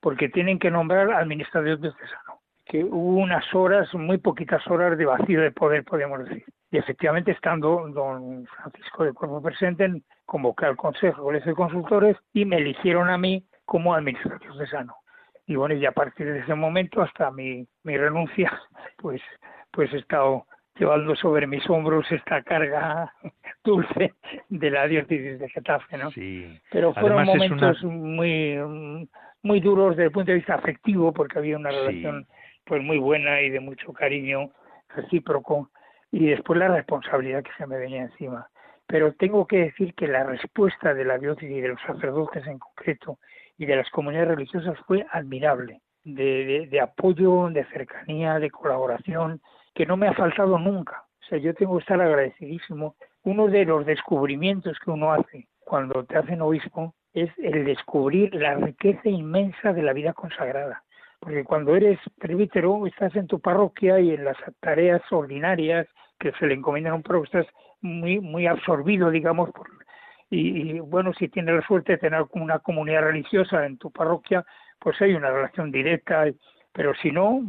Speaker 4: porque tienen que nombrar al administrador diocesano. Que hubo unas horas, muy poquitas horas de vacío de poder, podemos decir. Y efectivamente, estando don Francisco de Cuerpo presente, convoqué al consejo, colegio de consultores y me eligieron a mí como administrador diocesano y bueno y a partir de ese momento hasta mi, mi renuncia pues pues he estado llevando sobre mis hombros esta carga dulce de la diócesis de Getafe no
Speaker 3: Sí.
Speaker 4: pero fueron
Speaker 3: Además,
Speaker 4: momentos muy muy duros desde el punto de vista afectivo porque había una
Speaker 3: Sí.
Speaker 4: relación pues muy buena y de mucho cariño recíproco y después la responsabilidad que se me venía encima pero tengo que decir que la respuesta de la diócesis y de los sacerdotes en concreto y de las comunidades religiosas fue admirable, de, de, de apoyo, de cercanía, de colaboración, que no me ha faltado nunca. O sea, yo tengo que estar agradecidísimo. Uno de los descubrimientos que uno hace cuando te hacen obispo es el descubrir la riqueza inmensa de la vida consagrada. Porque cuando eres presbítero, estás en tu parroquia y en las tareas ordinarias que se le encomiendan a un párroco, estás muy, muy absorbido, digamos, por, y, y, bueno, si tienes la suerte de tener una comunidad religiosa en tu parroquia, pues hay una relación directa, pero si no,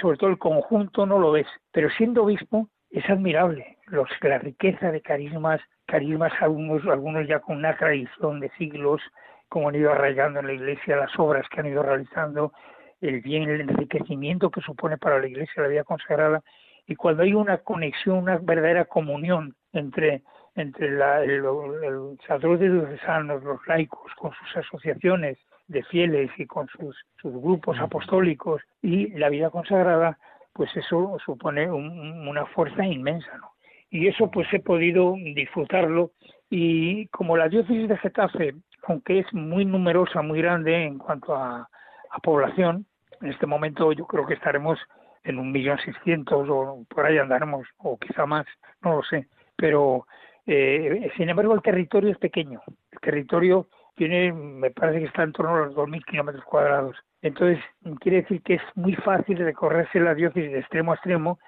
Speaker 4: sobre todo el conjunto no lo ves. Pero siendo obispo es admirable los, la riqueza de carismas, carismas algunos, algunos ya con una tradición de siglos, como han ido arraigando en la iglesia, las obras que han ido realizando, el bien, el enriquecimiento que supone para la Iglesia la vida consagrada y cuando hay una conexión, una verdadera comunión entre entre la, el, el sacerdote diocesanos, los laicos, con sus asociaciones de fieles y con sus, sus grupos apostólicos y la vida consagrada, pues eso supone una fuerza inmensa, ¿no? Y eso pues he podido disfrutarlo y como la diócesis de Getafe, aunque es muy numerosa, muy grande en cuanto a, a población, en este momento yo creo que estaremos en un millón seiscientos o por ahí andaremos, o quizá más, no lo sé, pero eh, sin embargo el territorio es pequeño, el territorio tiene, me parece que está en torno a los 2.000 kilómetros cuadrados, entonces quiere decir que es muy fácil recorrerse la diócesis de extremo a extremo,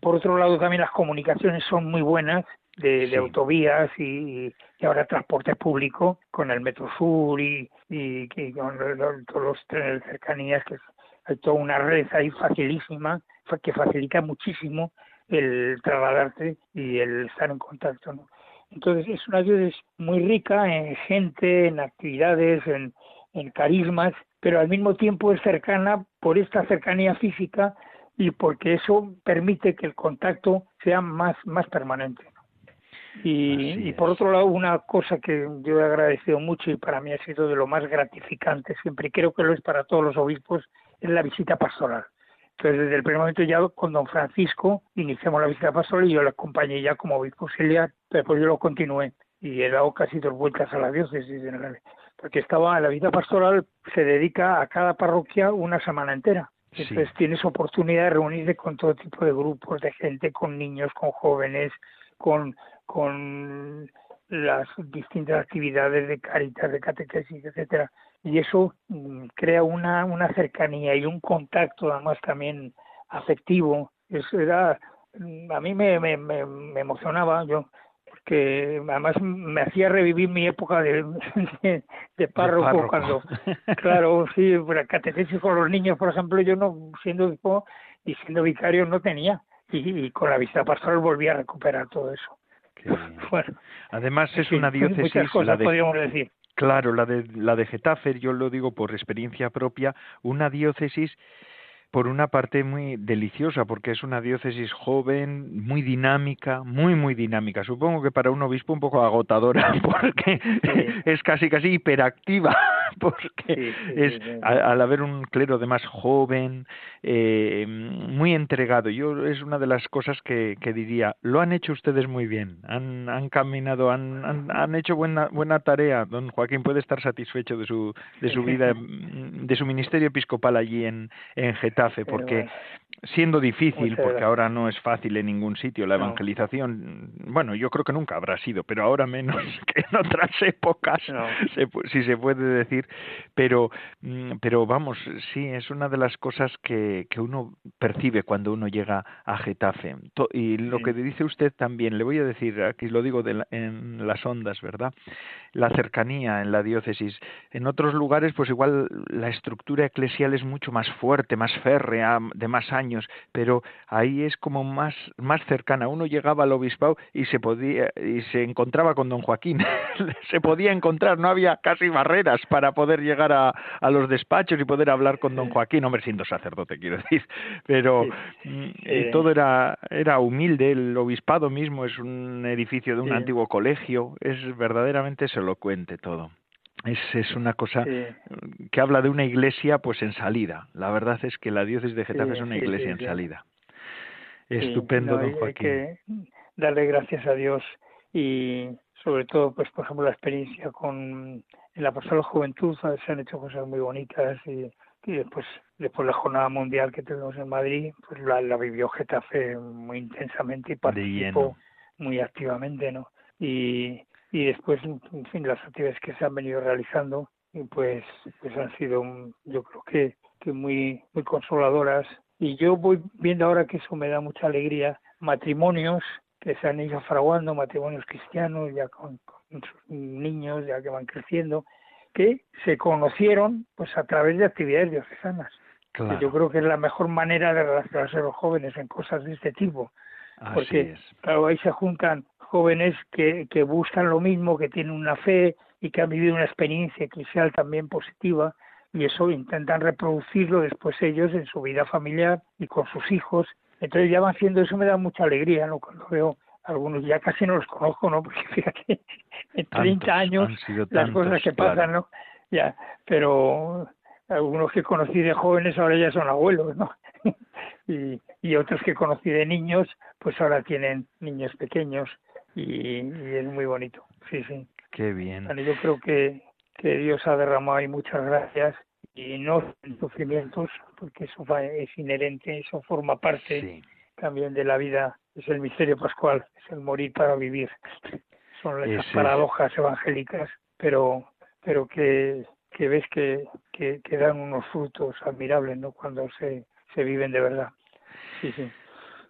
Speaker 4: por otro lado también las comunicaciones son muy buenas, de, autovías y, ahora transporte público con el Metro Sur y, y, con todos los trenes de cercanías, que hay toda una red ahí facilísima que facilita muchísimo el trasladarte y el estar en contacto. ¿no? Entonces es una diócesis muy rica en gente, en actividades, en, en carismas, pero al mismo tiempo es cercana por esta cercanía física y porque eso permite que el contacto sea más, más permanente. Y, y, por otro lado, una cosa que yo he agradecido mucho y para mí ha sido de lo más gratificante siempre, y creo que lo es para todos los obispos, es la visita pastoral. Entonces, desde el primer momento ya con don Francisco iniciamos la visita pastoral y yo la acompañé ya como obispo auxiliar, pero pues yo lo continué y he dado casi dos vueltas a la diócesis, porque estaba la visita pastoral se dedica a cada parroquia una semana entera. Entonces tienes oportunidad de reunirte con todo tipo de grupos de gente, con niños, con jóvenes, con con las distintas actividades de caritas, de catequesis, etcétera, y eso mm, crea una, una cercanía y un contacto además también afectivo. Eso era, mm, a mí me, me, me, emocionaba, yo porque además me hacía revivir mi época de, de, párroco, cuando, claro, sí, catequesis con los niños, por ejemplo, yo no, siendo y siendo vicario no tenía, y, y con la visita pastoral volví a recuperar todo eso.
Speaker 3: Además es una diócesis,
Speaker 4: la de, decir.
Speaker 3: Claro, la de la de Getafe, yo lo digo por experiencia propia, una diócesis por una parte muy deliciosa, porque es una diócesis joven, muy dinámica, muy, muy dinámica. Supongo que para un obispo un poco agotadora, porque es casi, casi hiperactiva, porque es al, haber un clero de más joven, eh, muy entregado. Yo es una de las cosas que, que diría, lo han hecho ustedes muy bien, han, han caminado, han, han, han hecho buena, buena tarea. Don Joaquín puede estar satisfecho de su, de su vida, de su ministerio episcopal allí en, en Getafe porque siendo difícil, porque ahora no es fácil en ningún sitio la evangelización, bueno, yo creo que nunca habrá sido, pero ahora menos que en otras épocas, si se puede decir, pero, mm, pero vamos, sí, es una de las cosas que, que uno percibe cuando uno llega a Getafe. Y lo que dice usted también, le voy a decir, aquí lo digo de en las ondas, ¿verdad? La cercanía en la diócesis. En otros lugares, pues igual la estructura eclesial es mucho más fuerte, más férrea, de más años pero ahí es como más, más cercana. Uno llegaba al obispado y se podía, y se encontraba con don Joaquín. se podía encontrar, no había casi barreras para poder llegar a, a los despachos y poder hablar con don Joaquín, hombre, siendo sacerdote, quiero decir. Pero mm, todo era, era humilde, el obispado mismo es un edificio de un antiguo colegio, es verdaderamente se lo cuente todo. Es, es una cosa que habla de una iglesia pues en salida. La verdad es que la diócesis de Getafe es una iglesia en salida. Estupendo, don Joaquín. Hay
Speaker 4: que darle gracias a Dios y sobre todo, pues por ejemplo, la experiencia con en la pasada juventud se han hecho cosas muy bonitas y, después después la jornada mundial que tuvimos en Madrid, pues la, la vivió Getafe muy intensamente y participó muy activamente, ¿no? Y, y después, en fin, las actividades que se han venido realizando, pues, pues han sido, yo creo que, que muy, muy consoladoras. Y yo voy viendo ahora que eso me da mucha alegría, matrimonios que se han ido fraguando, matrimonios cristianos, ya con, niños, ya que van creciendo, que se conocieron pues a través de actividades diocesanas. yo creo que es la mejor manera de relacionarse a los jóvenes en cosas de este tipo. porque, claro, ahí se juntan jóvenes que, que buscan lo mismo, que tienen una fe y que han vivido una experiencia eclesial también positiva, y eso intentan reproducirlo después ellos en su vida familiar y con sus hijos. Entonces ya van haciendo eso, me da mucha alegría, ¿no? Cuando veo algunos, ya casi no los conozco, ¿no? Porque fíjate, en 30 años las cosas que pasan, ¿no? Ya, pero algunos que conocí de jóvenes ahora ya son abuelos, ¿no? y, y otros que conocí de niños, pues ahora tienen niños pequeños y, es muy bonito, sí, sí.
Speaker 3: Qué bien.
Speaker 4: yo creo que, que Dios ha derramado ahí muchas gracias y no sufrimientos, porque eso es inherente, eso forma parte también de la vida, es el misterio pascual, es el morir para vivir. Son esas paradojas evangélicas, pero, pero que, que ves que, que, que dan unos frutos admirables ¿no? cuando se, se viven de verdad. Sí, sí.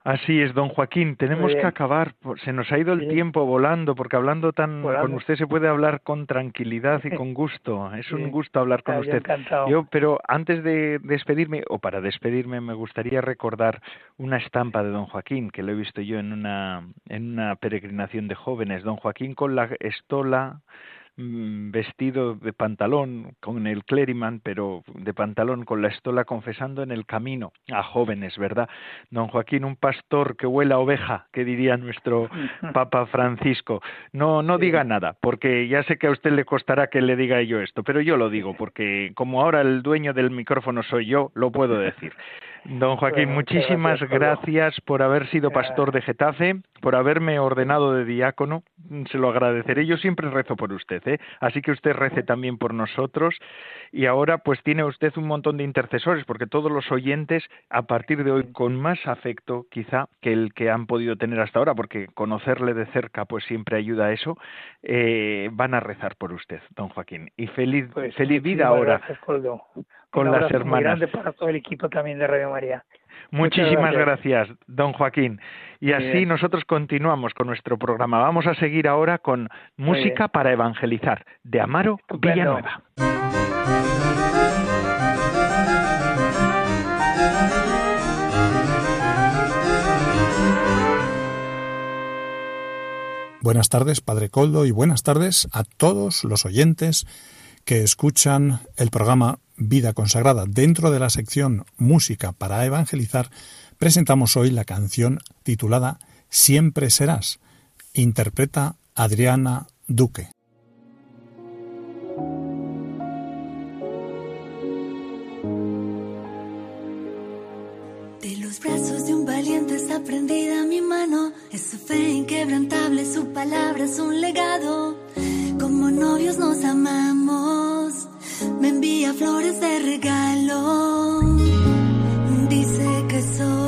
Speaker 3: Así es, don Joaquín. Tenemos que acabar. Se nos ha ido el tiempo volando, porque hablando tan con usted se puede hablar con tranquilidad y con gusto. Es un gusto hablar con usted. Yo, pero antes de despedirme o para despedirme, me gustaría recordar una estampa de don Joaquín que lo he visto yo en una en una peregrinación de jóvenes. Don Joaquín con la estola vestido de pantalón con el clériman, pero de pantalón con la estola confesando en el camino a jóvenes, ¿verdad? Don Joaquín, un pastor que huela oveja, que diría nuestro Papa Francisco. No, no diga nada, porque ya sé que a usted le costará que le diga yo esto, pero yo lo digo, porque como ahora el dueño del micrófono soy yo, lo puedo decir. Don Joaquín, muchísimas gracias por haber sido pastor de Getafe, por haberme ordenado de diácono. Se lo agradeceré. Yo siempre rezo por usted, ¿eh? así que usted rece también por nosotros. Y ahora, pues tiene usted un montón de intercesores, porque todos los oyentes, a partir de hoy, con más afecto, quizá, que el que han podido tener hasta ahora, porque conocerle de cerca, pues siempre ayuda a eso, eh, van a rezar por usted, don Joaquín. Y feliz, pues feliz vida ahora con las hermanas. Muy
Speaker 4: grande para todo el equipo también de Radio María.
Speaker 3: Muchísimas gracias. don Joaquín. Y así nosotros continuamos con nuestro programa. Vamos a seguir ahora con Música para Evangelizar, de Amaro Villanueva.
Speaker 5: Buenas tardes, Padre Coldo, y buenas tardes a todos los oyentes que escuchan el programa Vida Consagrada. Dentro de la sección Música para Evangelizar, presentamos hoy la canción titulada Siempre serás. Interpreta Adriana Duque.
Speaker 6: De los brazos de un valiente está prendida mi mano, es su fe inquebrantable, su palabra es un legado. Como novios nos amamos envía flores de regalo. Dice que soy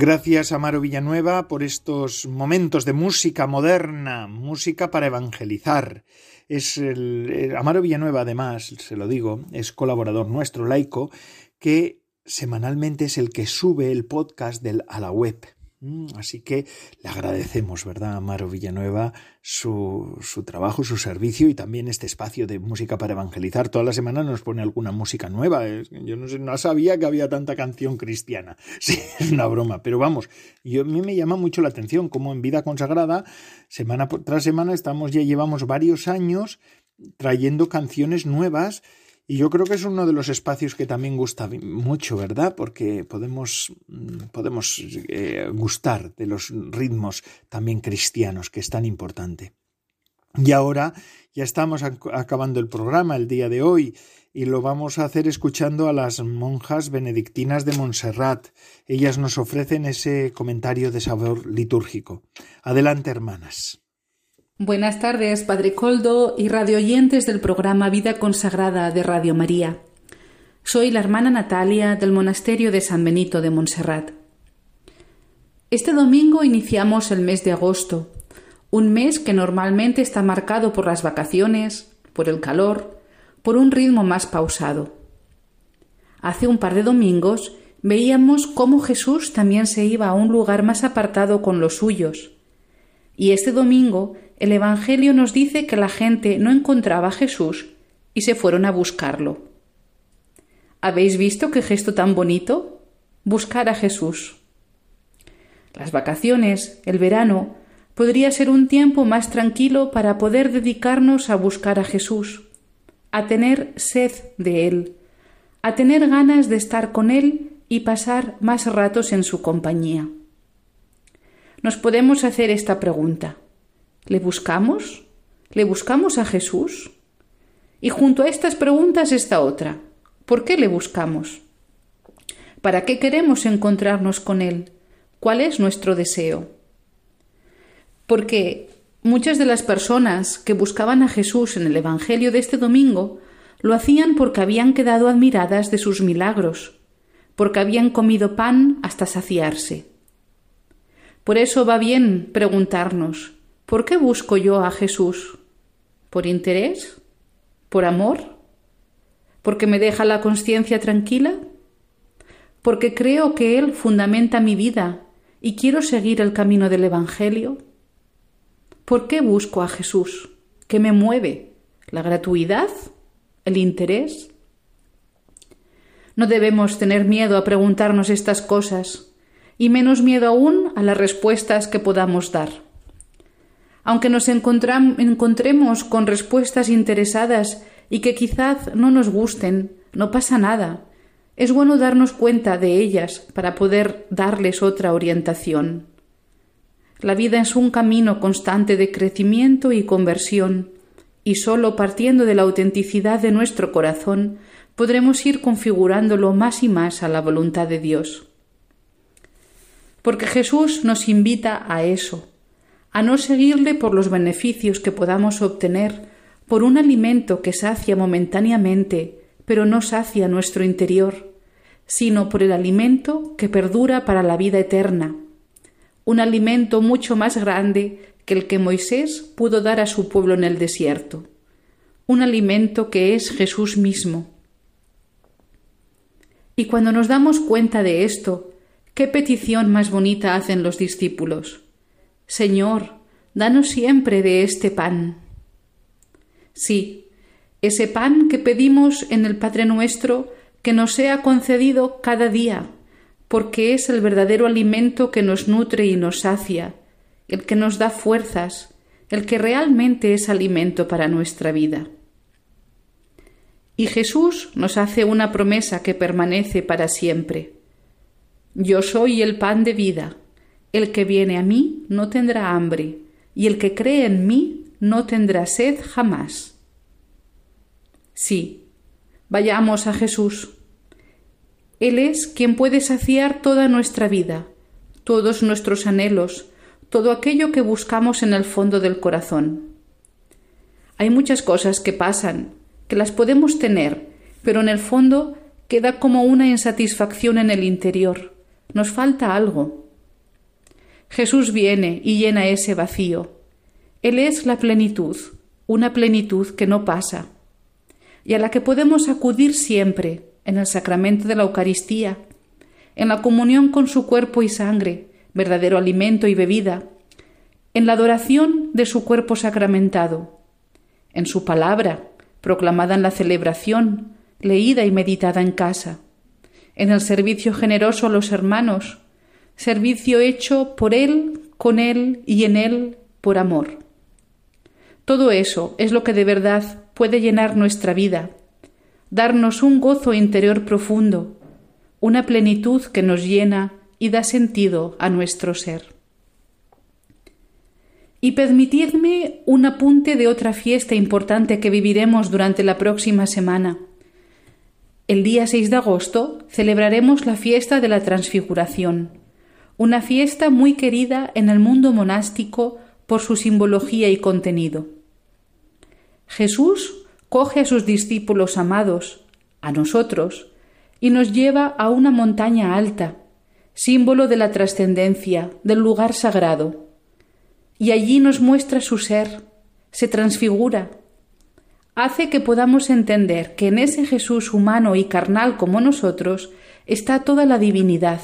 Speaker 1: Gracias, Amaro Villanueva, por estos momentos de música moderna, música para evangelizar. Es el, Amaro Villanueva, además, se lo digo, es colaborador nuestro laico, que semanalmente es el que sube el podcast del, a la web. Mm, así que le agradecemos, ¿verdad, Amaro Villanueva, su, su trabajo, su servicio y también este espacio de música para evangelizar. Toda la semana nos pone alguna música nueva. Yo no, sé, no sabía que había tanta canción cristiana. Sí, es una broma, pero vamos, yo, a mí me llama mucho la atención cómo en Vida Consagrada, semana tras semana, estamos ya llevamos varios años trayendo canciones nuevas y yo creo que es uno de los espacios que también gusta mucho, ¿verdad? Porque podemos, mm, podemos eh, gustar de los ritmos también cristianos, que es tan importante. Y ahora ya estamos acabando el programa el día de hoy y lo vamos a hacer escuchando a las monjas benedictinas de Montserrat. Ellas nos ofrecen ese comentario de sabor litúrgico. Adelante, hermanas.
Speaker 7: Buenas tardes, Padre Coldo y radioyentes del programa Vida Consagrada de Radio María. Soy la hermana Natalia del Monasterio de San Benito de Montserrat. Este domingo iniciamos el mes de agosto, un mes que normalmente está marcado por las vacaciones, por el calor, por un ritmo más pausado. Hace un par de domingos veíamos cómo Jesús también se iba a un lugar más apartado con los suyos. Y este domingo el Evangelio nos dice que la gente no encontraba a Jesús y se fueron a buscarlo. ¿Habéis visto qué gesto tan bonito? Buscar a Jesús. Las vacaciones, el verano, podría ser un tiempo más tranquilo para poder dedicarnos a buscar a Jesús, a tener sed de Él, a tener ganas de estar con Él y pasar más ratos en su compañía. Nos podemos hacer esta pregunta. ¿Le buscamos? ¿Le buscamos a Jesús? Y junto a estas preguntas está otra. ¿Por qué le buscamos? ¿Para qué queremos encontrarnos con Él? ¿Cuál es nuestro deseo? Porque muchas de las personas que buscaban a Jesús en el Evangelio de este domingo lo hacían porque habían quedado admiradas de sus milagros, porque habían comido pan hasta saciarse. Por eso va bien preguntarnos ¿Por qué busco yo a Jesús? ¿Por interés? ¿Por amor? ¿Porque me deja la conciencia tranquila? ¿Porque creo que Él fundamenta mi vida y quiero seguir el camino del Evangelio? ¿Por qué busco a Jesús? ¿Qué me mueve? ¿La gratuidad? ¿El interés? No debemos tener miedo a preguntarnos estas cosas, y menos miedo aún a las respuestas que podamos dar. Aunque nos encontremos con respuestas interesadas y que quizás no nos gusten, no pasa nada. Es bueno darnos cuenta de ellas para poder darles otra orientación. La vida es un camino constante de crecimiento y conversión, y solo partiendo de la autenticidad de nuestro corazón podremos ir configurándolo más y más a la voluntad de Dios. Porque Jesús nos invita a eso, a no seguirle por los beneficios que podamos obtener por un alimento que sacia momentáneamente, pero no sacia nuestro interior, sino por el alimento que perdura para la vida eterna, un alimento mucho más grande que el que Moisés pudo dar a su pueblo en el desierto, un alimento que es Jesús mismo. Y cuando nos damos cuenta de esto, ¿qué petición más bonita hacen los discípulos? Señor, danos siempre de este pan. Sí, ese pan que pedimos en el Padre nuestro, que nos sea concedido cada día, porque es el verdadero alimento que nos nutre y nos sacia, el que nos da fuerzas, el que realmente es alimento para nuestra vida. Y Jesús nos hace una promesa que permanece para siempre. Yo soy el pan de vida. El que viene a mí no tendrá hambre, y el que cree en mí no tendrá sed jamás. Sí, vayamos a Jesús. Él es quien puede saciar toda nuestra vida, todos nuestros anhelos, todo aquello que buscamos en el fondo del corazón. Hay muchas cosas que pasan, que las podemos tener, pero en el fondo queda como una insatisfacción en el interior. Nos falta algo. Jesús viene y llena ese vacío. Él es la plenitud, una plenitud que no pasa, y a la que podemos acudir siempre en el sacramento de la Eucaristía, en la comunión con su cuerpo y sangre, verdadero alimento y bebida, en la adoración de su cuerpo sacramentado, en su palabra, proclamada en la celebración, leída y meditada en casa, en el servicio generoso a los hermanos, servicio hecho por Él, con Él y en Él por amor. Todo eso es lo que de verdad puede llenar nuestra vida, darnos un gozo interior profundo, una plenitud que nos llena y da sentido a nuestro ser. Y permitidme un apunte de otra fiesta importante que viviremos durante la próxima semana. El día 6 de agosto celebraremos la fiesta de la Transfiguración una fiesta muy querida en el mundo monástico por su simbología y contenido. Jesús coge a sus discípulos amados, a nosotros, y nos lleva a una montaña alta, símbolo de la trascendencia, del lugar sagrado. Y allí nos muestra su ser, se transfigura, hace que podamos entender que en ese Jesús humano y carnal como nosotros está toda la divinidad,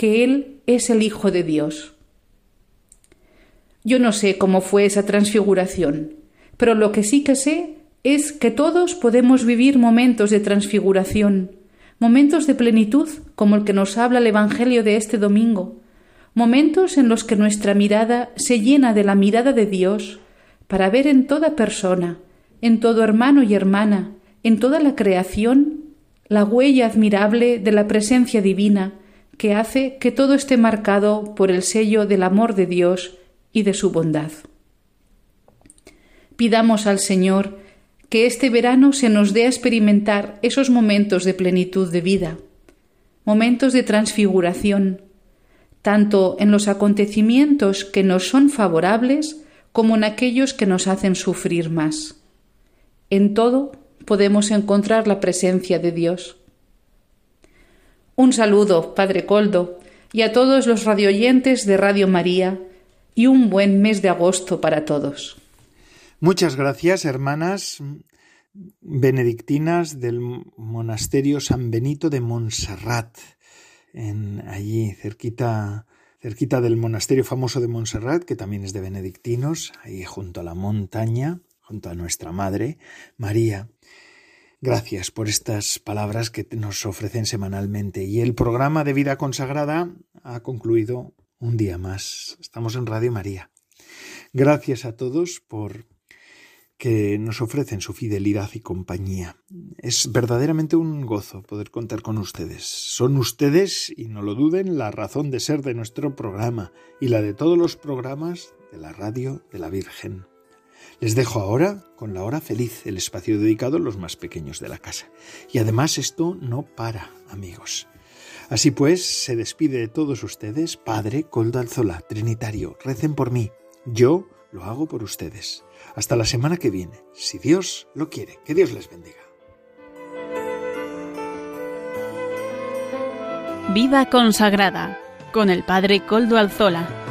Speaker 7: que Él es el Hijo de Dios. Yo no sé cómo fue esa transfiguración, pero lo que sí que sé es que todos podemos vivir momentos de transfiguración, momentos de plenitud como el que nos habla el Evangelio de este domingo, momentos en los que nuestra mirada se llena de la mirada de Dios para ver en toda persona, en todo hermano y hermana, en toda la creación, la huella admirable de la presencia divina que hace que todo esté marcado por el sello del amor de Dios y de su bondad. Pidamos al Señor que este verano se nos dé a experimentar esos momentos de plenitud de vida, momentos de transfiguración, tanto en los acontecimientos que nos son favorables como en aquellos que nos hacen sufrir más. En todo podemos encontrar la presencia de Dios. Un saludo, Padre Coldo, y a todos los radioyentes de Radio María, y un buen mes de agosto para todos.
Speaker 1: Muchas gracias, hermanas benedictinas del monasterio San Benito de Montserrat, en allí cerquita cerquita del monasterio famoso de Montserrat, que también es de benedictinos, ahí junto a la montaña, junto a nuestra madre María. Gracias por estas palabras que nos ofrecen semanalmente. Y el programa de vida consagrada ha concluido un día más. Estamos en Radio María. Gracias a todos por que nos ofrecen su fidelidad y compañía. Es verdaderamente un gozo poder contar con ustedes. Son ustedes, y no lo duden, la razón de ser de nuestro programa y la de todos los programas de la radio de la Virgen. Les dejo ahora con la hora feliz, el espacio dedicado a los más pequeños de la casa. Y además esto no para, amigos. Así pues, se despide de todos ustedes, Padre Coldo Alzola, Trinitario, recen por mí. Yo lo hago por ustedes. Hasta la semana que viene, si Dios lo quiere. Que Dios les bendiga.
Speaker 8: Vida consagrada con el Padre Coldo Alzola.